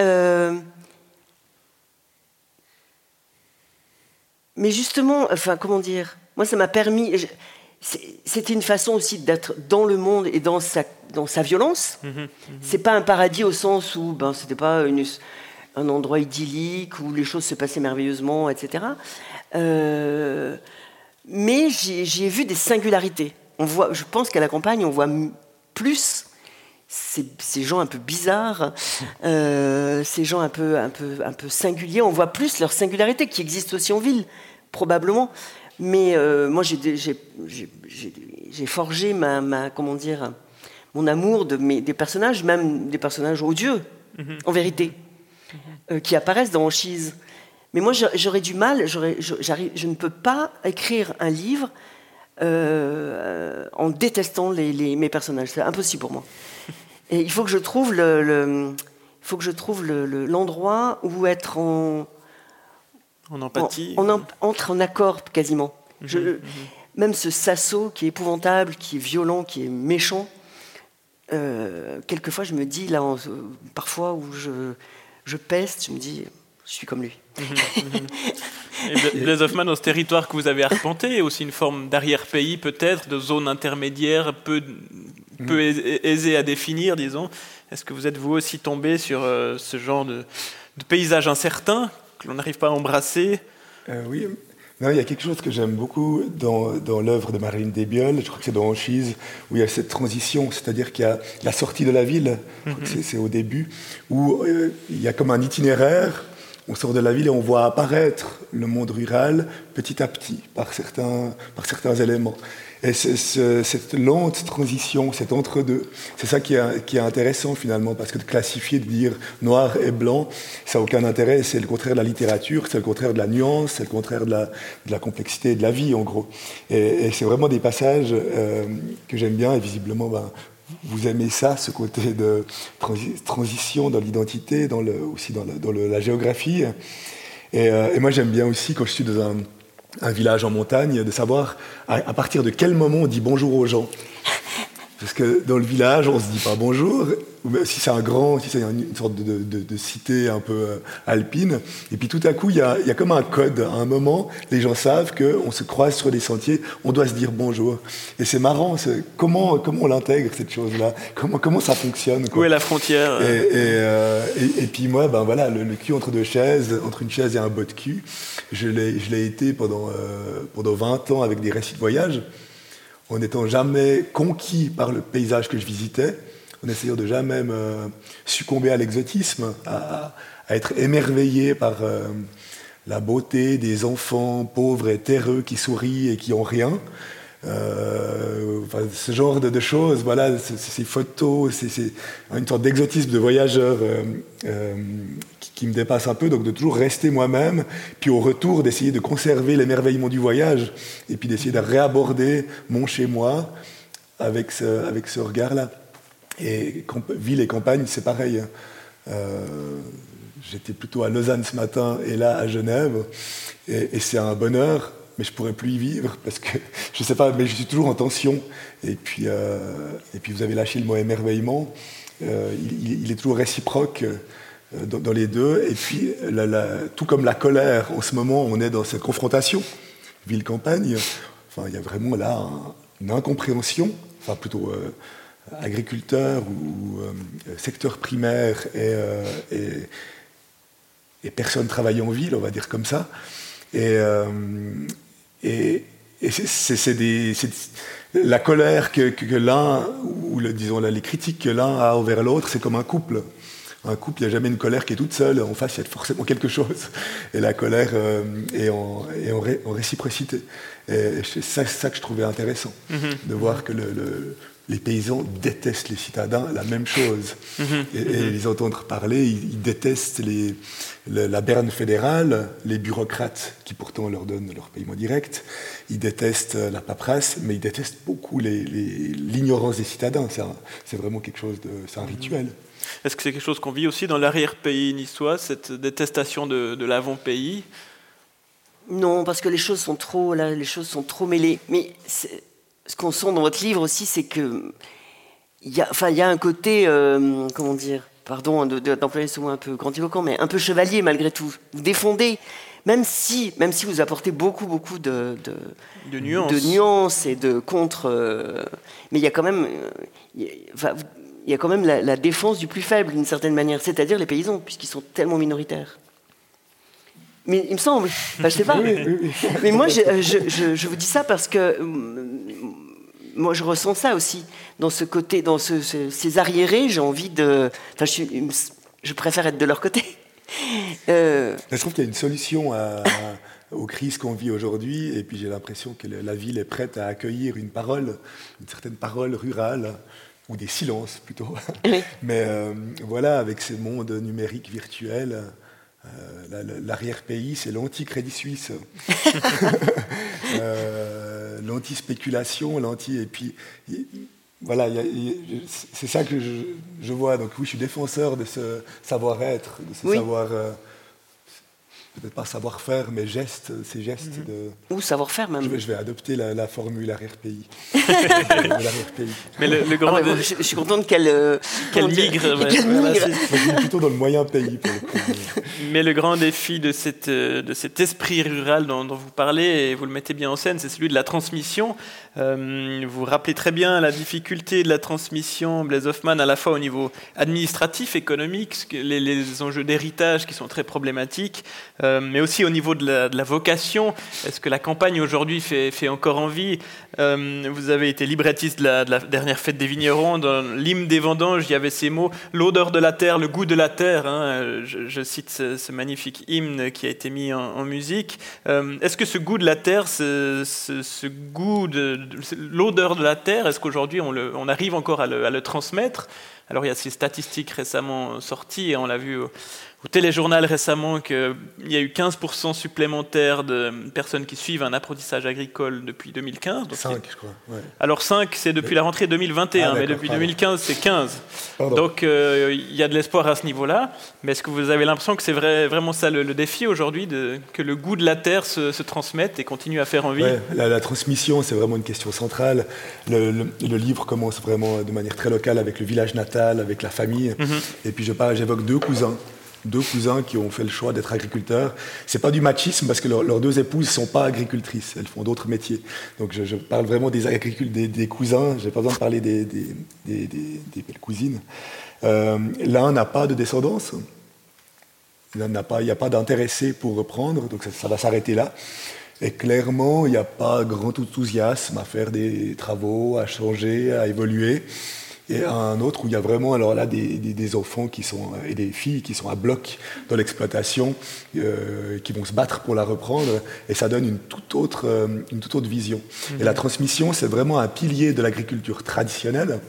mais justement, enfin, comment dire? Moi, ça m'a permis. C'était une façon aussi d'être dans le monde et dans sa, dans sa violence. Ce n'est mhm. C'est pas un paradis au sens où ben, c'était pas un endroit idyllique où les choses se passaient merveilleusement, etc. Euh, mais j'ai vu des singularités. On voit, je pense qu'à la campagne, on voit plus ces, ces gens un peu bizarres, euh, ces gens un peu, un, peu, un peu singuliers. On voit plus leur singularité qui existe aussi en ville, probablement. Mais euh, moi, j'ai forgé ma, comment dire, mon amour de mes, des personnages, même des personnages odieux, mhm. en vérité, euh, qui apparaissent dans Anchise. Mais moi, j'aurais du mal, je, je, ne peux pas écrire un livre euh, en détestant les, mes personnages. C'est impossible pour moi. Et il faut que je trouve le, il faut que je trouve l'endroit où être en en empathie On, entre en accord quasiment. Mhm, mhm. Même ce Sasso qui est épouvantable, qui est violent, qui est méchant, euh, quelquefois je me dis, là, parfois où je, je peste, je me dis, je suis comme lui. Les mhm, Hoffman, dans ce territoire que vous avez arpenté, est aussi une forme d'arrière-pays peut-être, de zone intermédiaire peu, peu aisée à définir, disons. Est-ce que vous êtes vous aussi tombé sur euh, ce genre de, de paysage incertain que l'on n'arrive pas à embrasser euh, Oui, non, il y a quelque chose que j'aime beaucoup dans, dans l'œuvre de Marine Desbiol, je crois que c'est dans Anchise, où il y a cette transition, c'est-à-dire qu'il y a la sortie de la ville, mhm. c'est au début, où euh, il y a comme un itinéraire, on sort de la ville et on voit apparaître le monde rural petit à petit par certains, par certains éléments. Et cette lente transition, cet entre-deux, c'est ça qui est, qui est, intéressant finalement, parce que de classifier, de dire noir et blanc, ça n'a aucun intérêt, c'est le contraire de la littérature, c'est le contraire de la nuance, c'est le contraire de la, de la, complexité de la vie en gros. Et, c'est vraiment des passages euh, que j'aime bien, et visiblement, ben, vous aimez ça, ce côté de transition dans l'identité, le, aussi dans, dans la géographie. Et, euh, et moi j'aime bien aussi quand je suis dans un un village en montagne, de savoir à, partir de quel moment on dit bonjour aux gens. Parce que dans le village, on ne se dit pas bonjour, si c'est un grand, si c'est une sorte de, cité un peu euh, alpine. Et puis tout à coup, il y a, comme un code. À un moment, les gens savent qu'on se croise sur des sentiers, on doit se dire bonjour. Et c'est marrant, comment, comment on l'intègre, cette chose-là? Comment, comment ça fonctionne Où est la frontière? Euh, et, puis moi, ben voilà, le, cul entre deux chaises, entre une chaise et un bot de cul, je l'ai été pendant, euh, pendant 20 ans avec des récits de voyage en n'étant jamais conquis par le paysage que je visitais, en essayant de jamais succomber à l'exotisme, à, être émerveillé par euh, la beauté des enfants pauvres et terreux qui sourient et qui ont rien. Euh, ce genre de, choses, voilà, ces photos, c'est une sorte d'exotisme de voyageur euh, qui me dépasse un peu, donc de toujours rester moi-même, puis au retour d'essayer de conserver l'émerveillement du voyage, et puis d'essayer de réaborder mon chez-moi avec ce, avec ce regard-là. Et ville et campagne, c'est pareil. Hein. Euh, j'étais plutôt à Lausanne ce matin et là à Genève, et, c'est un bonheur, mais je pourrais plus y vivre parce que je sais pas, mais je suis toujours en tension. Et puis, euh, et puis vous avez lâché le mot émerveillement. Euh, il, il, est toujours réciproque. Euh, dans, les deux. Et puis, tout comme la colère, en ce moment, on est dans cette confrontation ville-campagne. Enfin, il y a vraiment là une incompréhension, enfin plutôt euh, agriculteur ou euh, secteur primaire et, personnes travaillant en ville, on va dire comme ça. Et, et, c'est la colère que, l'un, ou disons les critiques que l'un a envers l'autre, c'est comme un couple un couple, il n'y a jamais une colère qui est toute seule. En face, il y a forcément quelque chose. Et la colère euh, est, en, réciprocité. Et c'est ça, que je trouvais intéressant, mm-hmm. de voir que les paysans détestent les citadins la même chose. Mm-hmm. Et, mm-hmm. les entendre parler, ils, détestent la berne fédérale, les bureaucrates qui pourtant leur donnent leur paiement direct. Ils détestent la paperasse, mais ils détestent beaucoup l'ignorance des citadins. C'est vraiment quelque chose de. C'est un rituel. Est-ce que c'est quelque chose qu'on vit aussi dans l'arrière-pays niçois, cette détestation de, l'avant-pays? Non, parce que les choses sont trop, là, les choses sont trop mêlées. Mais ce qu'on sent dans votre livre aussi, c'est que il y a, enfin, il y a un côté, euh, comment dire, pardon d'employer ce mot un peu grandiloquent, mais un peu chevalier malgré tout. Vous défendez, même si, même si vous apportez beaucoup, beaucoup de, de, nuances. de nuances. et de contre. Euh, mais il y a quand même. Euh, il y a quand même la, défense du plus faible, d'une certaine manière, c'est-à-dire les paysans, puisqu'ils sont tellement minoritaires. Mais il me semble, enfin, je sais pas. Mais moi, je, vous dis ça parce que mm, moi, je ressens ça aussi dans ce côté, dans ces arriérés. J'ai envie de, enfin, je, préfère être de leur côté. Euh, je trouve qu'il y a une solution aux crises qu'on vit aujourd'hui, et puis j'ai l'impression que la ville est prête à accueillir une parole, une certaine parole rurale, ou des silences plutôt. Mais euh, voilà, avec ces mondes numériques virtuels, euh, l'arrière-pays, c'est l'anti-crédit suisse, euh, l'anti-spéculation, l'anti... Et puis, voilà, c'est ça que je, vois. Donc oui, je suis défenseur de ce savoir-être, de ce savoir peut-être pas savoir-faire, mais gestes, ces gestes mhm. de... Ou savoir-faire même. Je vais, adopter la, formule arrière-pays. mais le, grand... Ah je, suis contente qu'elle euh, qu'elle migre. je suis plutôt dans le moyen pays. mais le grand défi de, cette, euh, de cet esprit rural dont, vous parlez, et vous le mettez bien en scène, c'est celui de la transmission. Euh, vous rappelez très bien la difficulté de la transmission, Blaise Hoffman, à la fois au niveau administratif, économique, les, les enjeux d'héritage qui sont très problématiques, euh, mais aussi au niveau de la, vocation. Est-ce que la campagne aujourd'hui fait, encore envie euh, Vous avez été librettiste de la, dernière fête des vignerons. Dans l'hymne des vendanges, il y avait ces mots l'odeur de la terre, le goût de la terre. Hein. je, cite ce, magnifique hymne qui a été mis en, musique. Euh, est-ce que ce goût de la terre, ce, goût de, l'odeur de la terre, est-ce qu'aujourd'hui on, arrive encore à le, à le transmettre? Alors il y a ces statistiques récemment sorties et on l'a vu au téléjournal récemment qu'il y a eu 15% supplémentaire de personnes qui suivent un apprentissage agricole depuis 2015. 5, je crois. Alors 5, c'est depuis la rentrée 2021, ah, mais depuis 2015, c'est 15. Donc euh, il y a de l'espoir à ce niveau-là. Mais est-ce que vous avez l'impression que c'est vrai, vraiment ça le, défi aujourd'hui, que le goût de la terre se, transmette et continue à faire envie la, transmission, c'est vraiment une question centrale. Le, livre commence vraiment de manière très locale avec le village natal, avec la famille. Mhm. Et puis j'évoque deux cousins deux cousins qui ont fait le choix d'être agriculteurs. C'est pas du machisme parce que leurs deux épouses sont pas agricultrices, elles font d'autres métiers. Donc je, parle vraiment des, des, des cousins, j'ai pas besoin de parler des, belles cousines. Euh, L'un n'a pas de descendance, il n'y a pas d'intéressé pour reprendre, donc ça, va s'arrêter là. Et clairement, il n'y a pas grand enthousiasme à faire des travaux, à changer, à évoluer et un autre où il y a vraiment alors là des, des, enfants qui sont et des filles qui sont à bloc dans l'exploitation, euh, qui vont se battre pour la reprendre, et ça donne une toute autre, euh, une toute autre vision. Et la transmission, c'est vraiment un pilier de l'agriculture traditionnelle,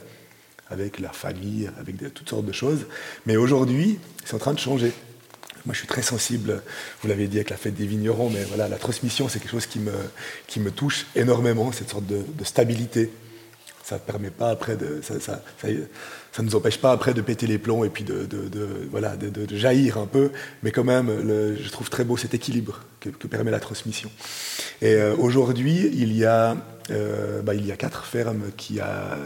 avec la famille, avec toutes sortes de choses. Mais aujourd'hui, c'est en train de changer. Moi, je suis très sensible, vous l'avez dit avec la fête des vignerons, mais voilà, la transmission, c'est quelque chose qui me, qui me touche énormément, cette sorte de, de stabilité ça permet pas après de, ça, ça, ça, nous empêche pas après de péter les plombs et puis de, de, voilà, de, jaillir un peu, mais quand même, le, je trouve très beau cet équilibre que, permet la transmission. Et euh, aujourd'hui, il y a euh, bah, il y a quatre fermes qui, a,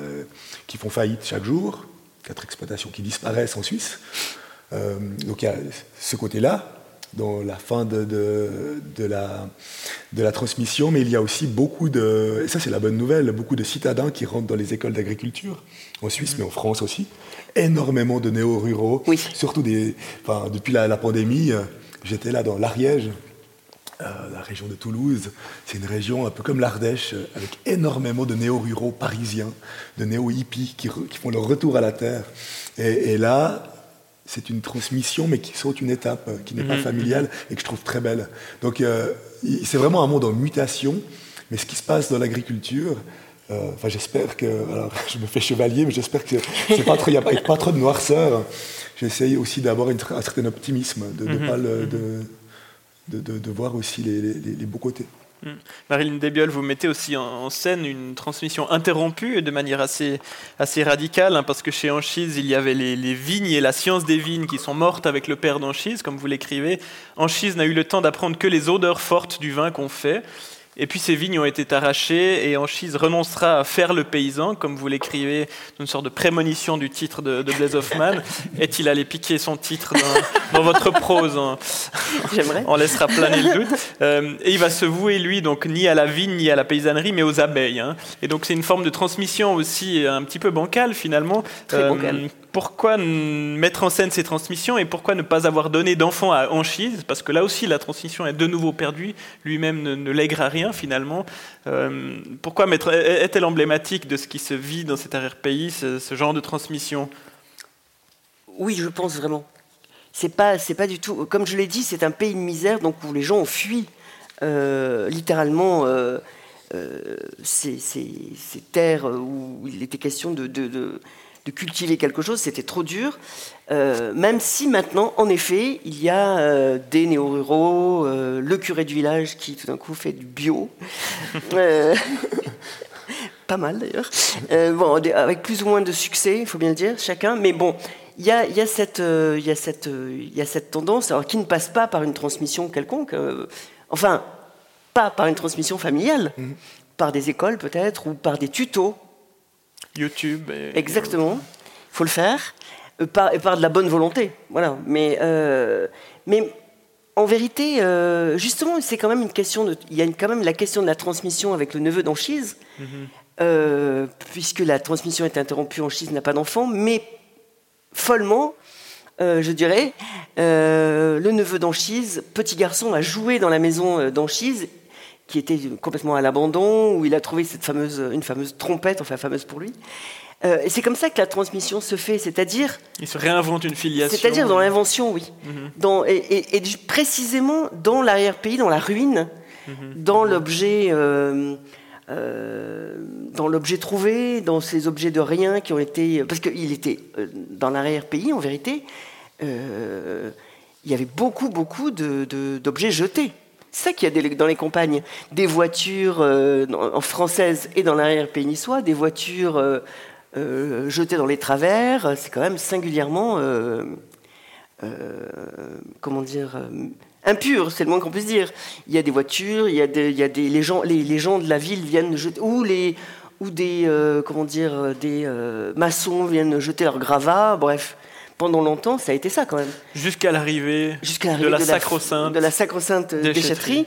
qui font faillite chaque jour, quatre exploitations qui disparaissent en Suisse. Euh, donc il y a ce côté-là, dans la fin de, de, la, de la transmission, mais il y a aussi beaucoup de, et ça c'est la bonne nouvelle, beaucoup de citadins qui rentrent dans les écoles d'agriculture, en Suisse, mais en France aussi. Énormément de néo-ruraux, oui. surtout des, enfin, depuis la, pandémie, j'étais là dans l'Ariège, euh, la région de Toulouse. C'est une région un peu comme l'Ardèche, avec énormément de néo-ruraux parisiens, de néo-hippies qui, qui, font leur retour à la terre. Et, et là, c'est une transmission, mais qui saute une étape, euh, qui n'est pas mhm. familiale et que je trouve très belle. Donc, euh, c'est vraiment un monde en mutation. Mais ce qui se passe dans l'agriculture, euh, enfin, j'espère que, alors, je me fais chevalier, mais j'espère que c'est pas trop, il n'y a pas, trop de noirceur. J'essaye aussi d'avoir un certain optimisme, de, de, mhm. de, de, voir aussi les, les beaux côtés. Mm. Marilyn Desbiol, vous mettez aussi en, scène une transmission interrompue de manière assez, assez radicale, hein, parce que chez Anchise, il y avait les, les, vignes et la science des vignes qui sont mortes avec le père d'Anchise, comme vous l'écrivez. Anchise n'a eu le temps d'apprendre que les odeurs fortes du vin qu'on fait. Et puis ces vignes ont été arrachées et Anchise renoncera à faire le paysan, comme vous l'écrivez, une sorte de prémonition du titre de, Blaise Hoffman. Est-il allé piquer son titre dans, votre prose J'aimerais. On laissera planer le doute. Euh, et il va se vouer, lui, donc ni à la vigne ni à la paysannerie, mais aux abeilles. Hein. Et donc c'est une forme de transmission aussi un petit peu bancale finalement. Très bancale pourquoi mettre en scène ces transmissions et pourquoi ne pas avoir donné d'enfant à Anchise? Parce que là aussi, la transmission est de nouveau perdue. Lui-même ne, ne, lèguera rien finalement. Euh, pourquoi mettre, est-elle emblématique de ce qui se vit dans cet arrière-pays, ce, genre de transmission? Oui, je pense vraiment. C'est pas, pas du tout. Comme je l'ai dit, c'est un pays de misère, donc où les gens ont fui euh, littéralement. Euh, ces, terres où il était question de cultiver quelque chose, c'était trop dur. Euh, même si maintenant, en effet, il y a euh, des néo-ruraux, euh, le curé du village qui tout d'un coup fait du bio. pas mal d'ailleurs. bon, avec plus ou moins de succès, il faut bien le dire, chacun. Mais bon, il y a, y, a cette, y, a cette, y a cette tendance, alors qui ne passe pas par une transmission quelconque, enfin, pas par une transmission familiale, mmh. par des écoles peut-être, ou par des tutos YouTube. Exactement, il faut le faire, et par, par, de la bonne volonté. Voilà. Mais, euh, mais en vérité, euh, justement, c'est quand même une question de. Il y a quand même la question de la transmission avec le neveu d'Anchise, mhm. euh, puisque la transmission est interrompue, Anchise n'a pas d'enfant, mais follement. je dirais, le neveu d'Anchise, petit garçon, a joué dans la maison d'Anchise qui était complètement à l'abandon, où il a trouvé cette fameuse, une fameuse trompette, enfin fameuse pour lui. Euh, et c'est comme ça que la transmission se fait, c'est-à-dire... Il se réinvente une filiation. C'est-à-dire dans l'invention, oui. Mhm. dans, et, précisément dans l'arrière-pays, dans la ruine, mhm. dans l'objet... Euh, euh, dans l'objet trouvé, dans ces objets de rien qui ont été... Parce qu'il était dans l'arrière-pays, en vérité, il y avait beaucoup, beaucoup d'objets jetés. C'est ça qu'il y a dans les campagnes. Des voitures euh, en française et dans l'arrière-pays niçois, des voitures euh, euh, jetées dans les travers. C'est quand même singulièrement, comment dire, impur, c'est le moins qu'on puisse dire. Il y a des voitures, il y a des, il y a des les, gens, les, gens de la ville viennent jeter, ou, les, ou des, comment dire, des maçons viennent jeter leurs gravats, bref pendant longtemps, ça a été ça quand même. Jusqu'à l'arrivée de la sacro-sainte de la sacro-sainte déchetterie.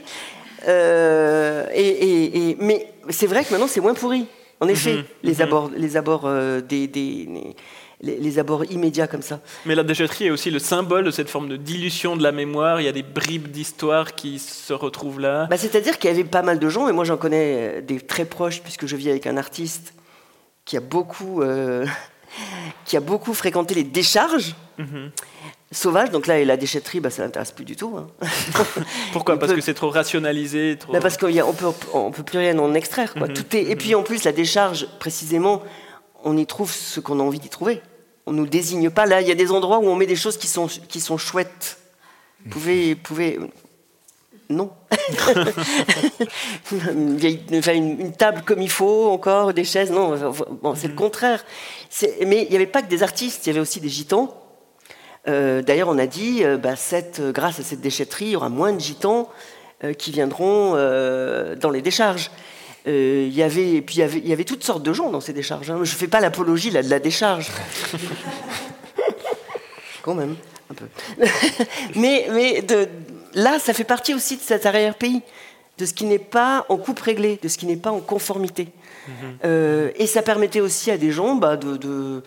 Euh, et, mais c'est vrai que maintenant c'est moins pourri. En mhm, effet, les mhm. abords, les abords euh, des, les, abords immédiats comme ça. Mais la déchetterie est aussi le symbole de cette forme de dilution de la mémoire. Il y a des bribes d'histoire qui se retrouvent là. Bah, C'est-à-dire qu'il y avait pas mal de gens, et moi j'en connais des très proches puisque je vis avec un artiste qui a beaucoup euh, qui a beaucoup fréquenté les décharges mhm. sauvages. Donc là, la déchetterie, bah, ça l'intéresse plus du tout. Hein. Pourquoi Parce que c'est trop rationalisé trop... Bah, parce qu'on ne peut, on peut plus rien en extraire. Quoi. Mhm. Tout est... Et puis en plus, la décharge, précisément, on y trouve ce qu'on a envie d'y trouver. On ne nous désigne pas. Là, il y a des endroits où on met des choses qui sont, qui sont chouettes. Vous pouvez, pouvez non. une, table comme il faut, encore, des chaises, non, c'est le contraire. Mais il n'y avait pas que des artistes, il y avait aussi des gitans. Euh, d'ailleurs, on a dit, euh, bah, cette, grâce à cette déchetterie, il y aura moins de gitans euh, qui viendront dans les décharges. Il y avait, et puis il y, avait, il y avait toutes sortes de gens dans ces décharges. Hein. Je ne fais pas l'apologie de la décharge. Quand même, un peu. mais mais de, là, ça fait partie aussi de cet arrière-pays, de ce qui n'est pas en coupe réglée, de ce qui n'est pas en conformité. Mhm. Euh, et ça permettait aussi à des gens bah, de,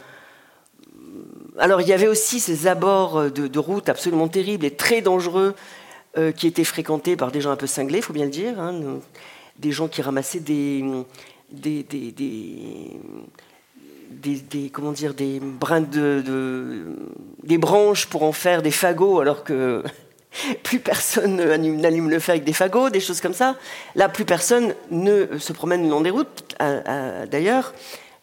Alors, il y avait aussi ces abords de, de routes absolument terribles et très dangereux euh, qui étaient fréquentés par des gens un peu cinglés, il faut bien le dire. Hein, des gens qui ramassaient des, des, des, des comment dire, des brins de, des branches pour en faire des fagots, alors que plus personne n'allume le feu avec des fagots, des choses comme ça. Là, plus personne ne se promène le long des routes. D'ailleurs,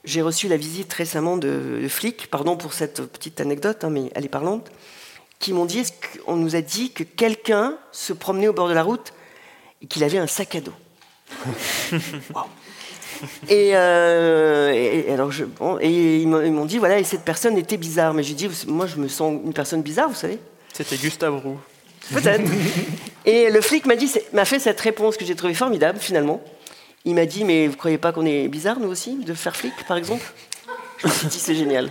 j'ai reçu la visite récemment de, flics, pardon pour cette petite anecdote, hein, mais elle est parlante, qui m'ont dit, on nous a dit que quelqu'un se promenait au bord de la route et qu'il avait un sac à dos? Euh, et, alors je, et ils m'ont dit voilà et cette personne était bizarre mais j'ai dit moi je me sens une personne bizarre vous savez c'était Gustave Roux Peut-être. Et le flic m'a dit, m'a fait cette réponse que j'ai trouvée formidable finalement. Il m'a dit, mais vous croyez pas qu'on est bizarre nous aussi de faire flic, par exemple? Je me suis dit, c'est génial.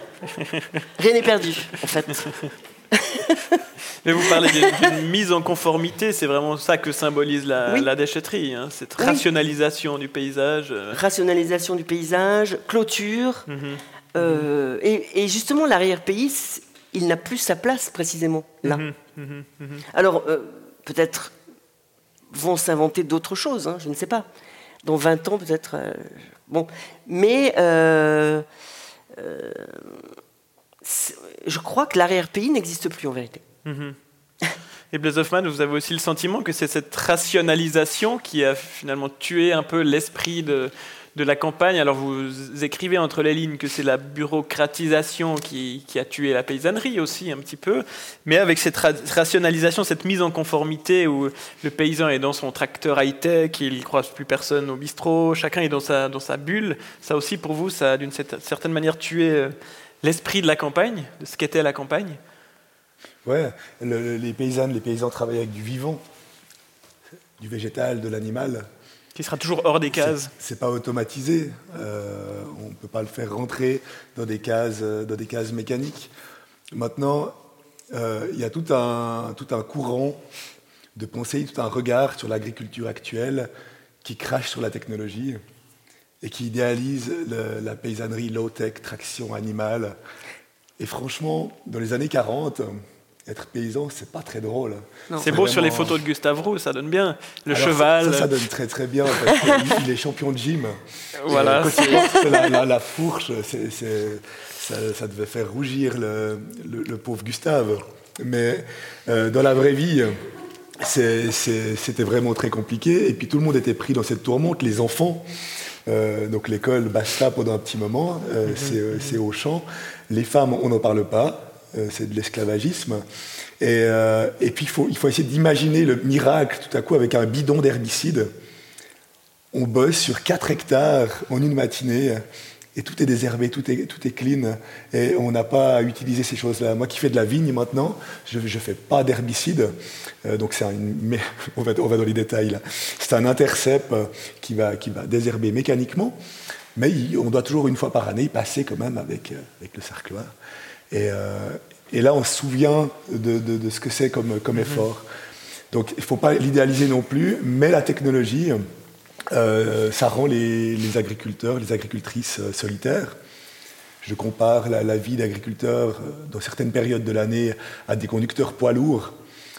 Rien n'est perdu, en fait. Mais vous parlez d'une mise en conformité, c'est vraiment ça que symbolise la, déchetterie, hein, cette rationalisation du paysage. Euh. Rationalisation du paysage, clôture. Mhm. Euh, et, justement, l'arrière-pays, il n'a plus sa place précisément là. Mhm, mhm, mhm. Alors, euh, peut-être vont s'inventer d'autres choses, hein, je ne sais pas. Dans 20 ans, peut-être. Euh, bon. Mais euh, je crois que l'arrière-pays n'existe plus en vérité. Et Blaise Hoffman, vous avez aussi le sentiment que c'est cette rationalisation qui a finalement tué un peu l'esprit de, de la campagne. Alors vous écrivez entre les lignes que c'est la bureaucratisation qui, a tué la paysannerie aussi un petit peu, mais avec cette rationalisation, cette mise en conformité où le paysan est dans son tracteur high-tech, il ne croise plus personne au bistrot, chacun est dans sa, bulle, ça aussi pour vous, ça a d'une certaine manière tué euh, l'esprit de la campagne, de ce qu'était la campagne? Ouais, les paysannes, les paysans travaillent avec du vivant, du végétal, de l'animal qui sera toujours hors des cases. C'est pas automatisé. Euh, on ne peut pas le faire rentrer dans des cases, dans des cases mécaniques. Maintenant, euh, il y a tout un, tout un courant de pensée, tout un regard sur l'agriculture actuelle qui crache sur la technologie et qui idéalise la paysannerie low-tech, traction animale. Et franchement, dans les années 40, être paysan, c'est pas très drôle. C'est beau sur les photos de Gustave Roux, ça donne bien. Le cheval. Ça, donne très très bien parce qu'il est champion de gym. Voilà. la, fourche, ça, devait faire rougir le, pauvre Gustave. Mais euh, dans la vraie vie, c'était vraiment très compliqué. Et puis tout le monde était pris dans cette tourmente, les enfants. Euh, donc l'école basta pendant un petit moment, euh, c'est au champ. Les femmes, on n'en parle pas. C'est de l'esclavagisme. Et, et, puis il faut, il faut essayer d'imaginer le miracle tout à coup avec un bidon d'herbicide. On bosse sur 4 hectares en une matinée et tout est désherbé, tout est, tout est clean, et on n'a pas à utiliser ces choses-là. Moi qui fais de la vigne maintenant, je ne fais pas d'herbicide, euh, donc c'est mais on va, on va, dans les détails là. C'est un intercept qui va, qui va désherber mécaniquement, mais on doit toujours une fois par année passer quand même avec, euh, avec le cercloir. Et, euh, et, là, on se souvient de, de, ce que c'est comme, comme mm-hmm. effort. Donc il ne faut pas l'idéaliser non plus, mais la technologie, euh, ça rend les, agriculteurs, les agricultrices euh, solitaires. Je compare la, vie d'agriculteurs euh, dans certaines périodes de l'année à des conducteurs poids lourds.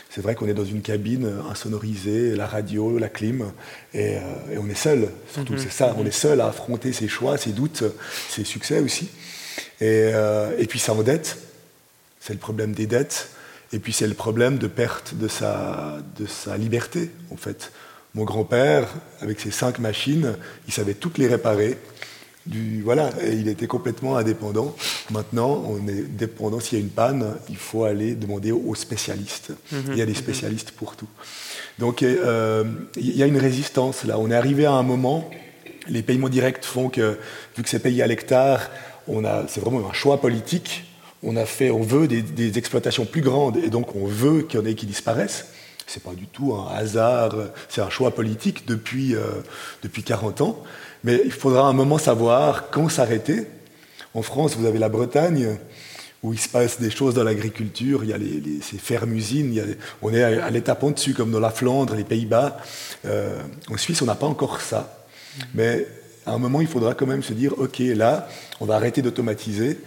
C'est vrai qu'on est dans une cabine insonorisée, la radio, la clim, et, on est seul. Surtout, mhm. c'est ça, on est seul à affronter ses choix, ses doutes, ses succès aussi. Et, et puis ça endette. C'est le problème des dettes. Et puis c'est le problème de perte de sa, de sa liberté, en fait. Mon grand-père, avec ses cinq machines, il savait toutes les réparer. Du, voilà, et il était complètement indépendant. Maintenant, on est dépendant. S'il y a une panne, il faut aller demander aux spécialistes. Mhm. il y a des spécialistes pour tout. Donc, euh, il y a une résistance là. On est arrivé à un moment. Les paiements directs font que, vu que c'est payé à l'hectare, c'est vraiment un choix politique. On a fait, on veut des, exploitations plus grandes, et donc on veut qu'il y en ait qui disparaissent. Ce n'est pas du tout un hasard, c'est un choix politique depuis, euh, depuis 40 ans. Mais il faudra un moment savoir quand s'arrêter. En France, vous avez la Bretagne, où il se passe des choses dans l'agriculture. Il y a ces fermes-usines, on est à, l'étape en dessus, comme dans la Flandre, les Pays-Bas. Euh, en Suisse, on n'a pas encore ça. Mais à un moment, il faudra quand même se dire, OK, là, on va arrêter d'automatiser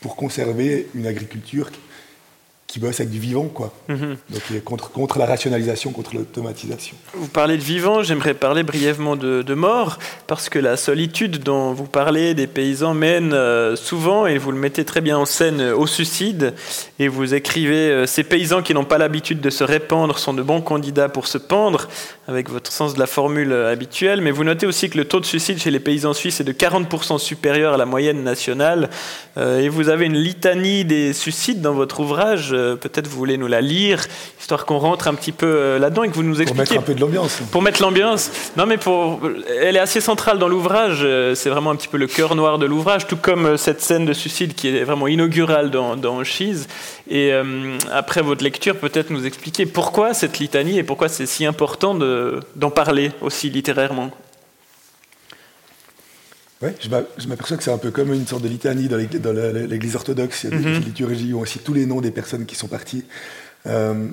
pour conserver une agriculture qui bosse avec du vivant, quoi. Mhm. Donc contre, contre la rationalisation, contre l'automatisation. Vous parlez de vivant, j'aimerais parler brièvement de, de, mort, parce que la solitude dont vous parlez des paysans mène euh, souvent, et vous le mettez très bien en scène, au suicide, et vous écrivez euh, Ces paysans qui n'ont pas l'habitude de se répandre sont de bons candidats pour se pendre, avec votre sens de la formule euh, habituelle, mais vous notez aussi que le taux de suicide chez les paysans suisses est de 40% supérieur à la moyenne nationale, et vous avez une litanie des suicides dans votre ouvrage euh, peut-être vous voulez nous la lire, histoire qu'on rentre un petit peu euh, là-dedans et que vous nous expliquiez. Pour mettre un peu de l'ambiance. Pour mettre l'ambiance. Non, mais pour, elle est assez centrale dans l'ouvrage. Euh, c'est vraiment un petit peu le cœur noir de l'ouvrage, tout comme cette scène de suicide qui est vraiment inaugurale dans, dans Cheese. Et après votre lecture, peut-être nous expliquer pourquoi cette litanie et pourquoi c'est si important d'en parler aussi littérairement. Oui, je m'aperçois que c'est un peu comme une sorte de litanie dans l'Église orthodoxe. Il y a des mhm. liturgies où on cite tous les noms des personnes qui sont parties. Euh,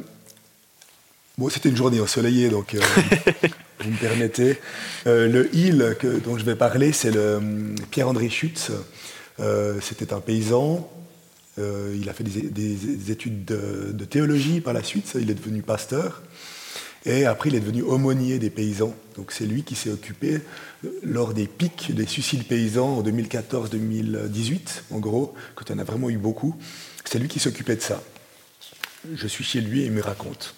bon, c'était une journée ensoleillée, donc euh, vous me permettez. Euh, le il que, dont je vais parler, c'est le Pierre-André Schutz. c'était un paysan. il a fait des, études de, de, théologie par la suite. Il est devenu pasteur. Et après, il est devenu aumônier des paysans. Donc c'est lui qui s'est occupé, euh, lors des pics des suicides paysans en 2014-2018, en gros, quand en a vraiment eu beaucoup, c'est lui qui s'occupait de ça. Je suis chez lui et il me raconte.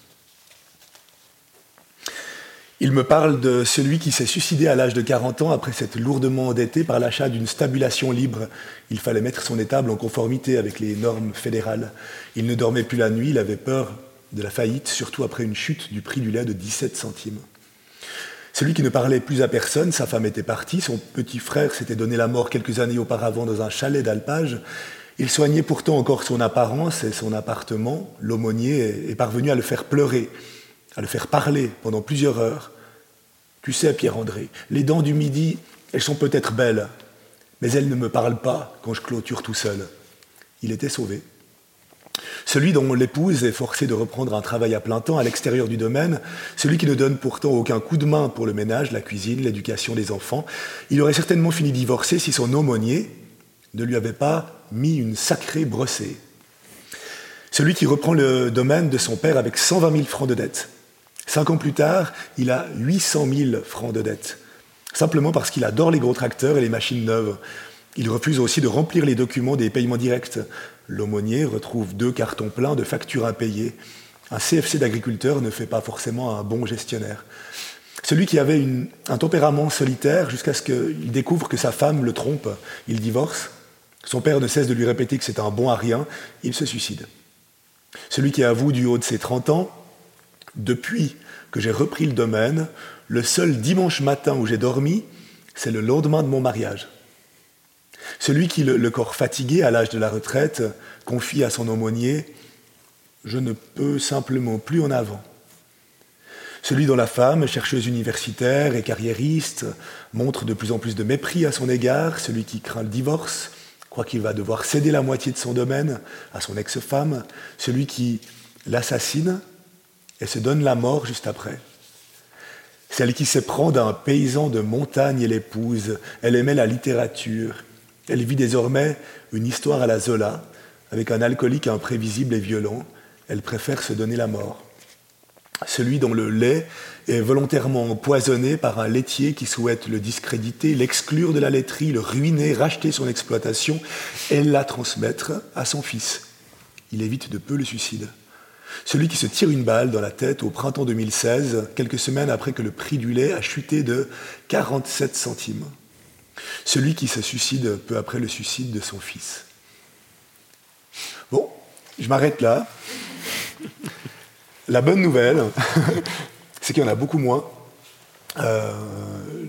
Il me parle de celui qui s'est suicidé à l'âge de 40 ans après s'être lourdement endetté par l'achat d'une stabulation libre. Il fallait mettre son étable en conformité avec les normes fédérales. Il ne dormait plus la nuit, il avait peur de la faillite, surtout après une chute du prix du lait de 17 centimes. Celui qui ne parlait plus à personne, sa femme était partie, son petit frère s'était donné la mort quelques années auparavant dans un chalet d'alpage. Il soignait pourtant encore son apparence et son appartement. L'aumônier est parvenu à le faire pleurer, à le faire parler pendant plusieurs heures. Tu sais, Pierre-André, les dents du midi, elles sont peut-être belles, mais elles ne me parlent pas quand je clôture tout seul. Il était sauvé. Celui dont l'épouse est forcée de reprendre un travail à plein temps à l'extérieur du domaine, celui qui ne donne pourtant aucun coup de main pour le ménage, la cuisine, l'éducation des enfants, il aurait certainement fini divorcé si son aumônier ne lui avait pas mis une sacrée brossée. Celui qui reprend le domaine de son père avec 120 000 francs de dette. Cinq ans plus tard, il a 800 000 francs de dette, simplement parce qu'il adore les gros tracteurs et les machines neuves. Il refuse aussi de remplir les documents des paiements directs, L'aumônier retrouve deux cartons pleins de factures impayées. Un CFC d'agriculteur ne fait pas forcément un bon gestionnaire. Celui qui avait un tempérament solitaire jusqu'à ce qu'il découvre que sa femme le trompe, il divorce. Son père ne cesse de lui répéter que c'est un bon à rien, il se suicide. Celui qui avoue du haut de ses 30 ans, depuis que j'ai repris le domaine, le seul dimanche matin où j'ai dormi, c'est le lendemain de mon mariage. Celui qui, le, corps fatigué à l'âge de la retraite, confie à son aumônier Je ne peux simplement plus en avant. Celui dont la femme, chercheuse universitaire et carriériste, montre de plus en plus de mépris à son égard, celui qui craint le divorce, croit qu'il va devoir céder la moitié de son domaine à son ex-femme, celui qui l'assassine et se donne la mort juste après. Celle qui se prend d'un paysan de montagne et l'épouse, elle aimait la littérature, elle vit désormais une histoire à la Zola, avec un alcoolique imprévisible et violent, elle préfère se donner la mort celui dont le lait est volontairement empoisonné par un laitier qui souhaite le discréditer, l'exclure de la laiterie, le ruiner, racheter son exploitation et la transmettre à son fils. Il évite de peu le suicide. Celui qui se tire une balle dans la tête au printemps 2016, quelques semaines après que le prix du lait a chuté de 47 centimes. Celui qui se suicide peu après le suicide de son fils. Bon, je m'arrête là. La bonne nouvelle, c'est qu'il y en a beaucoup moins. Euh,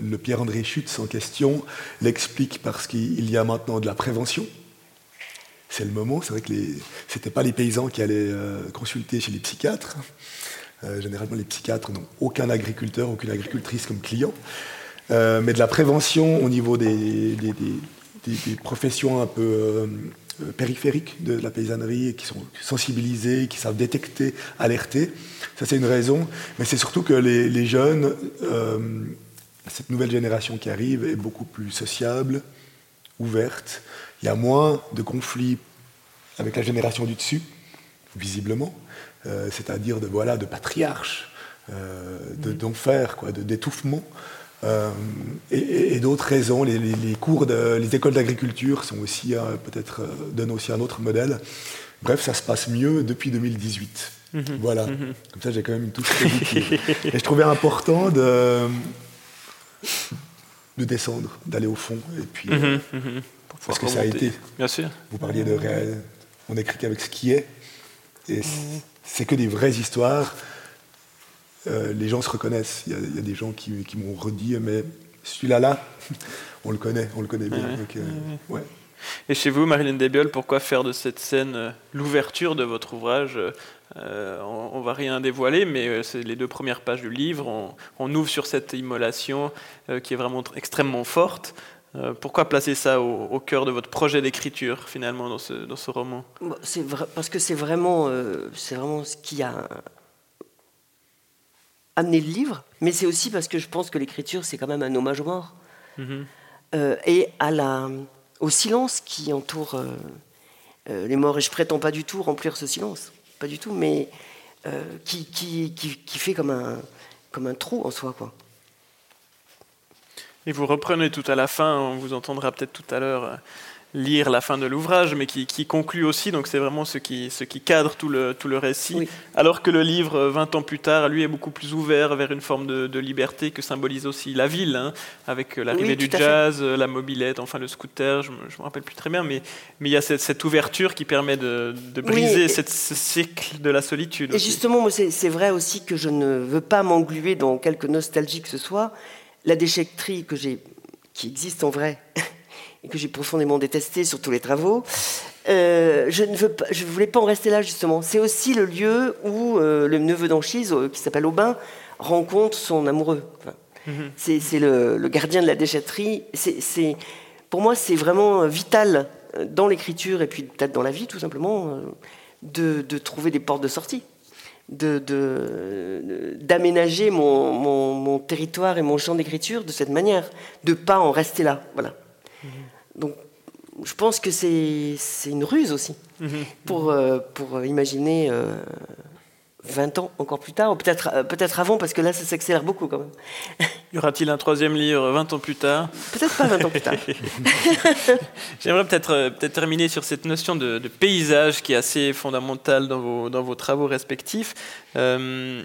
le Pierre-André Schutz en question l'explique parce qu'il y a maintenant de la prévention. C'est le moment. C'est vrai que ce n'étaient pas les paysans qui allaient euh, consulter chez les psychiatres. Euh, généralement, les psychiatres n'ont aucun agriculteur, aucune agricultrice comme client. Mais de la prévention au niveau des, des professions un peu euh, périphériques de la paysannerie, qui sont sensibilisés, qui savent détecter, alerter. Ça, c'est une raison. Mais c'est surtout que les, jeunes, euh, cette nouvelle génération qui arrive, est beaucoup plus sociable, ouverte. Il y a moins de conflits avec la génération du dessus, visiblement, euh, c'est-à-dire de, voilà, de patriarches, d'enfer, quoi, d'étouffement. Euh, et, d'autres raisons, les, cours, de, les écoles d'agriculture sont aussi euh, peut-être euh, donnent aussi un autre modèle. Bref, ça se passe mieux depuis 2018. Mhm. Voilà. Mhm. Comme ça, j'ai quand même une touche positive. et je trouvais important de, de descendre, d'aller au fond. Et puis, mhm, parce que ça a été. Bien sûr. Vous parliez de réel. On écrit qu'avec ce qui est. Et c'est que des vraies histoires euh, les gens se reconnaissent. Il y, a des gens qui, m'ont redit, mais celui-là, là, on le connaît, on le connaît bien. Euh, Et chez vous, Marilyn Desbiol, pourquoi faire de cette scène euh, l'ouverture de votre ouvrage On ne va rien dévoiler, mais c'est les deux premières pages du livre. On, ouvre sur cette immolation qui est vraiment extrêmement forte. pourquoi placer ça au, cœur de votre projet d'écriture, finalement, dans ce, dans ce roman? C'est Parce que c'est vraiment, c'est vraiment ce qui a amener le livre, mais c'est aussi parce que je pense que l'écriture, c'est quand même un hommage aux morts. Mhm. Euh, et à la, au silence qui entoure euh, euh, les morts. Et je prétends pas du tout remplir ce silence, pas du tout, mais qui, qui, qui, qui, fait comme un, comme un trou en soi. Quoi. Et vous reprenez tout à la fin, on vous entendra peut-être tout à l'heure lire la fin de l'ouvrage, mais qui, conclut aussi, donc c'est vraiment ce qui, ce qui cadre tout le, tout le récit, alors que le livre, 20 ans plus tard, lui est beaucoup plus ouvert vers une forme de, liberté que symbolise aussi la ville, hein, avec l'arrivée du jazz, la mobilette, enfin le scooter, je ne me, rappelle plus très bien, mais, mais il y a cette, ouverture qui permet de, briser cette, ce cycle de la solitude. Et justement, c'est vrai aussi que je ne veux pas m'engluer dans quelque nostalgie que ce soit. La déchetterie que qui existe en vrai, et que j'ai profondément détesté sur tous les travaux. Euh, je ne veux pas, je voulais pas en rester là justement. C'est aussi le lieu où euh, le neveu d'Anchise, euh, qui s'appelle Aubin, rencontre son amoureux. Mhm. C'est le, gardien de la déchetterie. C'est pour moi, c'est vraiment vital dans l'écriture et puis peut-être dans la vie tout simplement de, de, trouver des portes de sortie, d'aménager de, mon, mon, mon, territoire et mon champ d'écriture de cette manière, de pas en rester là. Voilà. Donc, je pense que c'est une ruse aussi mhm. pour, euh, pour imaginer euh, 20 ans encore plus tard, ou peut-être euh, peut-être avant, parce que là, ça s'accélère beaucoup quand même. Y aura-t-il un troisième livre 20 ans plus tard? Peut-être pas 20 ans plus tard. J'aimerais peut-être euh, peut terminer sur cette notion de, paysage qui est assez fondamentale dans vos, dans vos travaux respectifs. Euh,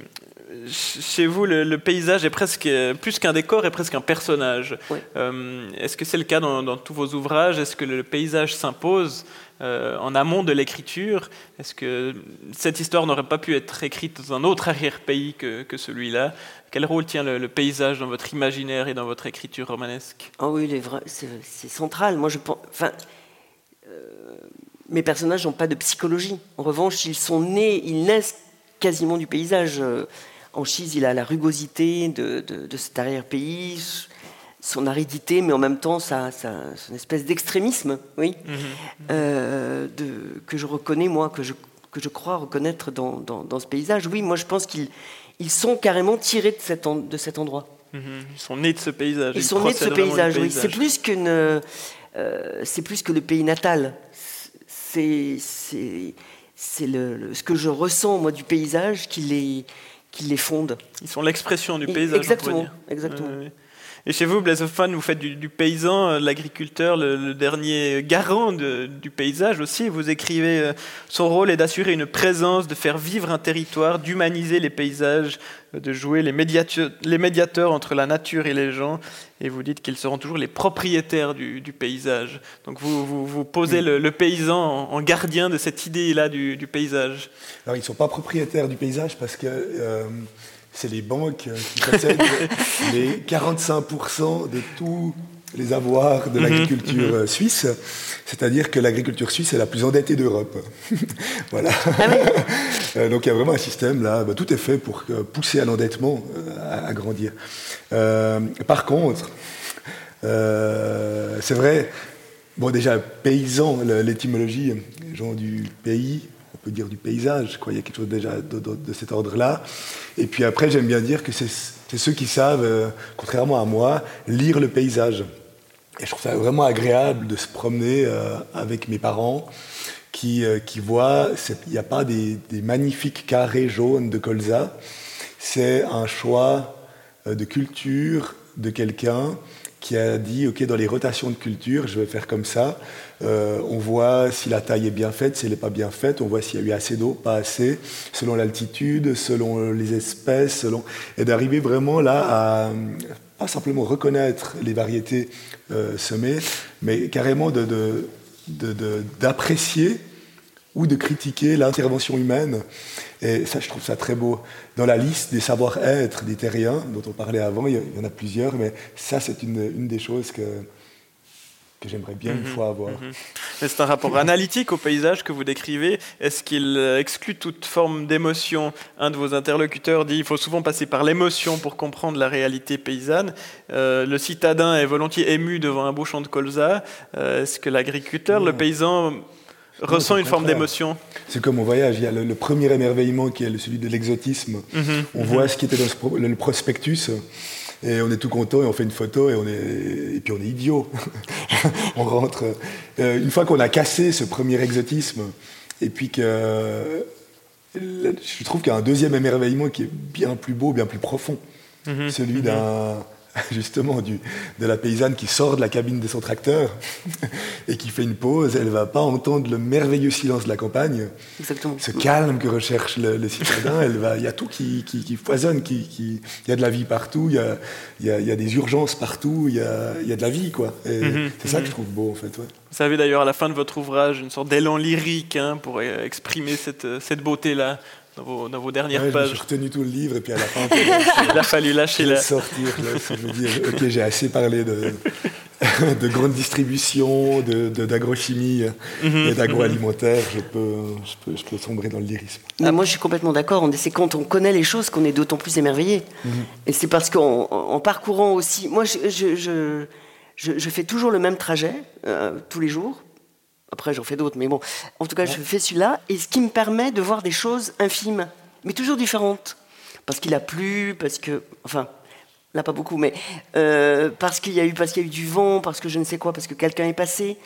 chez vous, le, paysage est presque plus qu'un décor, est presque un personnage. Est-ce que c'est le cas dans, dans, tous vos ouvrages? Est-ce que le paysage s'impose? Euh, en amont de l'écriture Est-ce que cette histoire n'aurait pas pu être écrite dans un autre arrière-pays que, celui-là? Quel rôle tient le, paysage dans votre imaginaire et dans votre écriture romanesque? Ah oui, c'est central. Moi, je pense, enfin, euh, mes personnages n'ont pas de psychologie. En revanche, ils sont nés, ils naissent quasiment du paysage. Anchise, il a la rugosité de, de cet arrière-pays son aridité, mais en même temps sa, son espèce d'extrémisme, oui, mhm. euh, de, que je reconnais moi, que je, que je crois reconnaître dans, dans, ce paysage. Oui, moi je pense qu'ils ils sont carrément tirés de cet, de cet endroit. Mhm. Ils sont nés de ce paysage. Ils, sont nés de ce paysage, oui. C'est plus qu'une, euh, c'est plus que le pays natal. C'est c'est le, ce que je ressens moi du paysage qui les qui les fonde. Ils sont l'expression du paysage. Exactement, exactement. Et chez vous, Blaise Hoffman, vous faites du, paysan, euh, l'agriculteur, le, dernier garant du paysage aussi. Vous écrivez euh, son rôle est d'assurer une présence, de faire vivre un territoire, d'humaniser les paysages, euh, de jouer les, médiateurs, entre la nature et les gens. Et vous dites qu'ils seront toujours les propriétaires du, paysage. Donc vous, vous, posez le, paysan en, gardien de cette idée-là du, paysage. Alors ils ne sont pas propriétaires du paysage parce que c'est les banques qui possèdent les 45% de tous les avoirs de mhm. l'agriculture mhm. suisse, c'est-à-dire que l'agriculture suisse est la plus endettée d'Europe. voilà. Ah euh, donc il y a vraiment un système là, bah, tout est fait pour pousser à l'endettement euh, à, grandir. Euh, par contre, c'est vrai, bon déjà paysan, l'étymologie, gens du pays, dire du paysage. Quoi. Il y a quelque chose déjà de, cet ordre-là. Et puis après, j'aime bien dire que c'est ceux qui savent, euh, contrairement à moi, lire le paysage. Et je trouve ça vraiment agréable de se promener euh, avec mes parents qui, euh, qui voient, il n'y a pas des, des, magnifiques carrés jaunes de colza, c'est un choix de culture de quelqu'un qui a dit, OK, dans les rotations de culture, je vais faire comme ça. Euh, on voit si la taille est bien faite, si elle n'est pas bien faite, on voit s'il y a eu assez d'eau, pas assez, selon l'altitude, selon les espèces, selon... et d'arriver vraiment là à pas simplement reconnaître les variétés euh, semées, mais carrément d'apprécier de, ou de critiquer l'intervention humaine. Et ça, je trouve ça très beau. Dans la liste des savoir-être des terriens, dont on parlait avant, il y en a plusieurs, mais ça, c'est une, des choses que, que j'aimerais bien une mhm. fois avoir. Mhm. C'est un rapport analytique au paysage que vous décrivez. Est-ce qu'il exclut toute forme d'émotion? Un de vos interlocuteurs dit qu'il faut souvent passer par l'émotion pour comprendre la réalité paysanne. Euh, le citadin est volontiers ému devant un beau champ de colza. Euh, est-ce que l'agriculteur, le paysan ressent une forme d'émotion. C'est comme au voyage, il y a le, premier émerveillement qui est celui de l'exotisme. Mhm. on voit mhm. ce qui était dans le, prospectus et on est tout content et on fait une photo et, on est, et puis on est idiot. on rentre. Euh, une fois qu'on a cassé ce premier exotisme et puis que je trouve qu'il y a un deuxième émerveillement qui est bien plus beau, bien plus profond. Mhm. Celui d'un justement du, de la paysanne qui sort de la cabine de son tracteur et qui fait une pause, elle va pas entendre le merveilleux silence de la campagne, Exactement. ce calme que recherche le, citadin. Elle va, il y a tout qui, qui, foisonne, qui, qui, il y a de la vie partout, il y a, il y a, il y a des urgences partout, il y a, il y a de la vie quoi. Mhm. c'est ça que je trouve beau en fait. Ouais. Vous savez d'ailleurs à la fin de votre ouvrage une sorte d'élan lyrique hein, pour euh, exprimer cette, cette beauté là dans vos, dernières pages. J'ai retenu tout le livre et puis à la fin, il a fallu lâcher la. sortir. je dire, ok, j'ai assez parlé de, de grande distribution, d'agrochimie de, mhm. et d'agroalimentaire. Je peux, je, peux, je peux sombrer dans le lyrisme. Ah, moi, je suis complètement d'accord. C'est quand on connaît les choses qu'on est d'autant plus émerveillé. Mhm. Et c'est parce qu'en parcourant aussi, moi, je, je, je, fais toujours le même trajet euh, tous les jours après, j'en fais d'autres, mais bon. En tout cas, je fais celui-là, et ce qui me permet de voir des choses infimes, mais toujours différentes. Parce qu'il a plu, parce que. Enfin, là, pas beaucoup, mais. Euh, parce qu'il y, a eu, parce qu'il y a eu du vent, parce que je ne sais quoi, parce que quelqu'un est passé.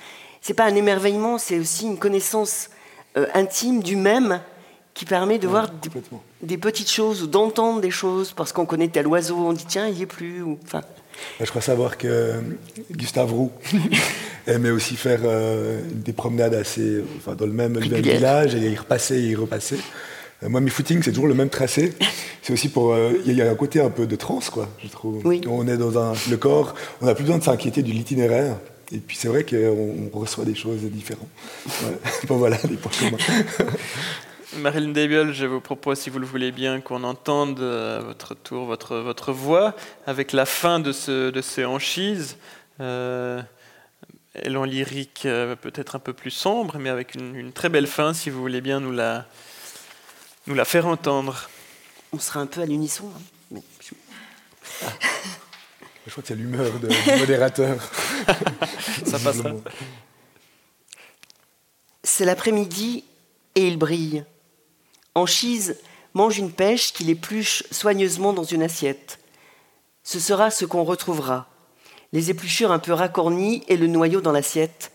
C'est pas un émerveillement, c'est aussi une connaissance euh, intime du même qui permet de voir des, petites choses ou d'entendre des choses parce qu'on connaît tel oiseau, on dit tiens, il n'y est plus. Ou, enfin. Je crois savoir que Gustave Roux aimait aussi faire euh, des promenades assez, enfin, dans le même, village et y repasser et y repasser. Euh, moi, mes footings, c'est toujours le même tracé. C'est aussi pour. Euh, il y a un côté un peu de transe, quoi, je trouve. On est dans un, le corps, on n'a plus besoin de s'inquiéter de l'itinéraire. Et puis c'est vrai qu'on reçoit des choses différentes. bon, voilà, les points Marilyn Debiol, je vous propose, si vous le voulez bien, qu'on entende à votre tour votre, votre voix avec la fin de, ce, de ces hanchises. Euh, en lyrique euh, peut-être un peu plus sombre, mais avec une, très belle fin, si vous voulez bien nous la, nous la faire entendre. On sera un peu à l'unisson. Hein, Je crois que c'est l'humeur du modérateur. Ça passera. C'est l'après-midi et il brille. Anchise mange une pêche qu'il épluche soigneusement dans une assiette. Ce sera ce qu'on retrouvera. Les épluchures un peu racornies et le noyau dans l'assiette,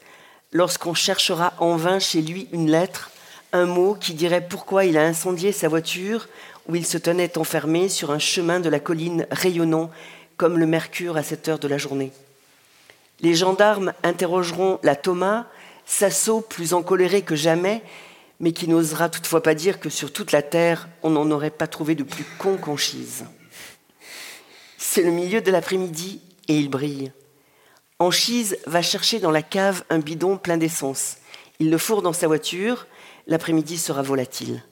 lorsqu'on cherchera en vain chez lui une lettre, un mot qui dirait pourquoi il a incendié sa voiture où il se tenait enfermé sur un chemin de la colline rayonnant comme le mercure à cette heure de la journée. Les gendarmes interrogeront la Thomas, Sasso plus encoléré que jamais, mais qui n'osera toutefois pas dire que sur toute la terre, on n'en aurait pas trouvé de plus con qu'Anchise. C'est le milieu de l'après-midi et il brille. Anchise va chercher dans la cave un bidon plein d'essence. Il le fourre dans sa voiture, l'après-midi sera volatile.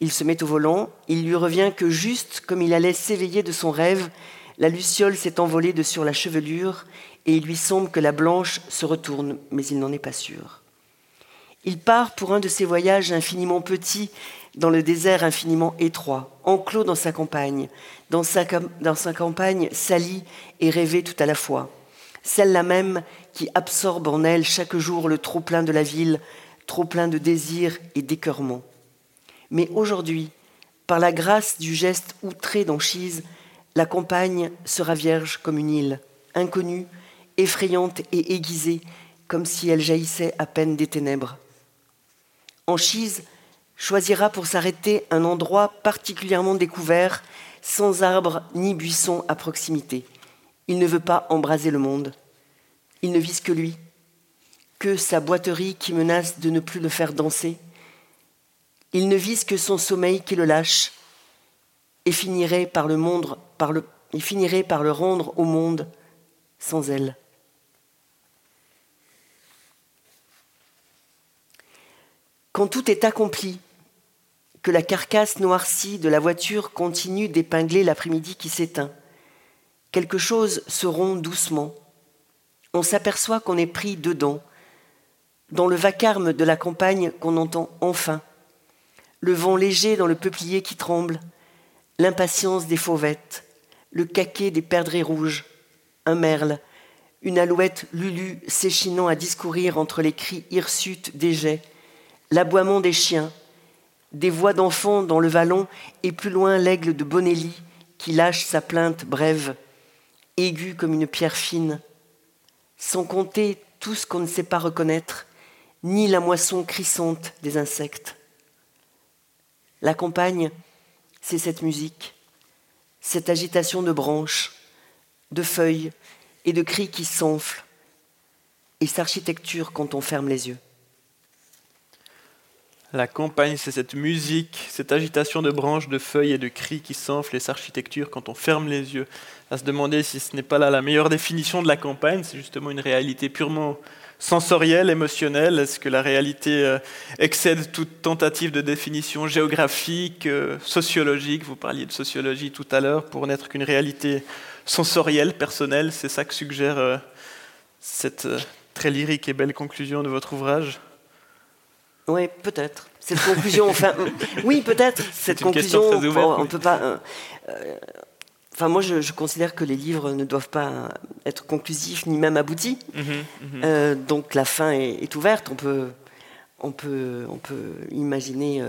Il se met au volant, il lui revient que juste comme il allait s'éveiller de son rêve, la luciole s'est envolée de sur la chevelure et il lui semble que la blanche se retourne, mais il n'en est pas sûr. Il part pour un de ces voyages infiniment petits dans le désert infiniment étroit, enclos dans sa campagne, dans sa, dans sa campagne salie et rêvée tout à la fois, celle-là même qui absorbe en elle chaque jour le trop-plein de la ville, trop-plein de désirs et d'écœurements. Mais aujourd'hui, par la grâce du geste outré d'Anchise, la campagne sera vierge comme une île, inconnue, effrayante et aiguisée, comme si elle jaillissait à peine des ténèbres. Anchise choisira pour s'arrêter un endroit particulièrement découvert, sans arbres ni buissons à proximité. Il ne veut pas embraser le monde. Il ne vise que lui, que sa boiterie qui menace de ne plus le faire danser. Il ne vise que son sommeil qui le lâche et finirait par le, rendre au monde sans elle. Quand tout est accompli, que la carcasse noircie de la voiture continue d'épingler l'après-midi qui s'éteint, quelque chose se rompt doucement. On s'aperçoit qu'on est pris dedans, dans le vacarme de la campagne qu'on entend enfin, le vent léger dans le peuplier qui tremble, l'impatience des fauvettes, le caquet des perdrix rouges, un merle, une alouette lulu s'échinant à discourir entre les cris hirsutes des jets, l'aboiement des chiens, des voix d'enfants dans le vallon et plus loin l'aigle de Bonelli qui lâche sa plainte brève, aiguë comme une pierre fine, sans compter tout ce qu'on ne sait pas reconnaître, ni la moisson crissante des insectes. La campagne, c'est cette musique, cette agitation de branches, de feuilles et de cris qui s'enflent, et cette architecture quand on ferme les yeux. La campagne, c'est cette musique, cette agitation de branches, de feuilles et de cris qui s'enflent, et cette architecture quand on ferme les yeux. À se demander si ce n'est pas là la meilleure définition de la campagne, c'est justement une réalité purement sensorielle, émotionnelle. Est-ce que la réalité euh, excède toute tentative de définition géographique, euh, sociologique? Vous parliez de sociologie tout à l'heure, pour n'être qu'une réalité sensorielle, personnelle. C'est ça que suggère euh, cette très lyrique et belle conclusion de votre ouvrage oui, peut-être. Cette conclusion, enfin, oui, peut-être. Cette conclusion, on, peut pas. Euh, euh, enfin, moi, je, considère que les livres ne doivent pas être conclusifs ni même aboutis. Mhm, mhm. Euh, donc, la fin est, ouverte. On peut, on peut, on peut imaginer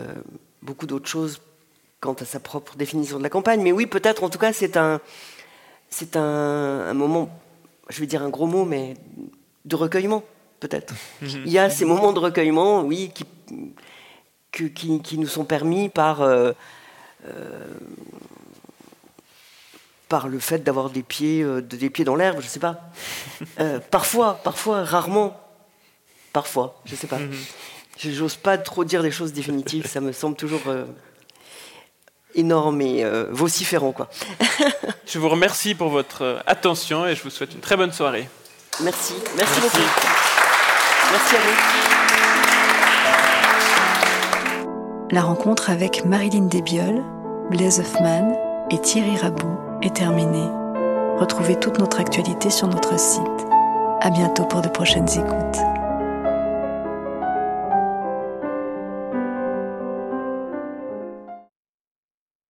beaucoup d'autres choses quant à sa propre définition de la campagne. Mais oui, peut-être. En tout cas, c'est un, c'est un, un moment. Je vais dire un gros mot, mais de recueillement peut-être. Mhm. Il y a ces moments de recueillement, oui, qui, qui, nous sont permis par, euh, par le fait d'avoir des pieds, des pieds dans l'herbe, je ne sais pas. parfois, parfois, rarement, parfois, je ne sais pas. Mhm. Je n'ose pas trop dire des choses définitives, ça me semble toujours énorme et vociférant. Quoi. je vous remercie pour votre attention et je vous souhaite une très bonne soirée. Merci, merci, beaucoup. Merci à vous. La rencontre avec Marilyn Desbioles, Blaise Hoffman et Thierry Rabou est terminée. Retrouvez toute notre actualité sur notre site. À bientôt pour de prochaines écoutes.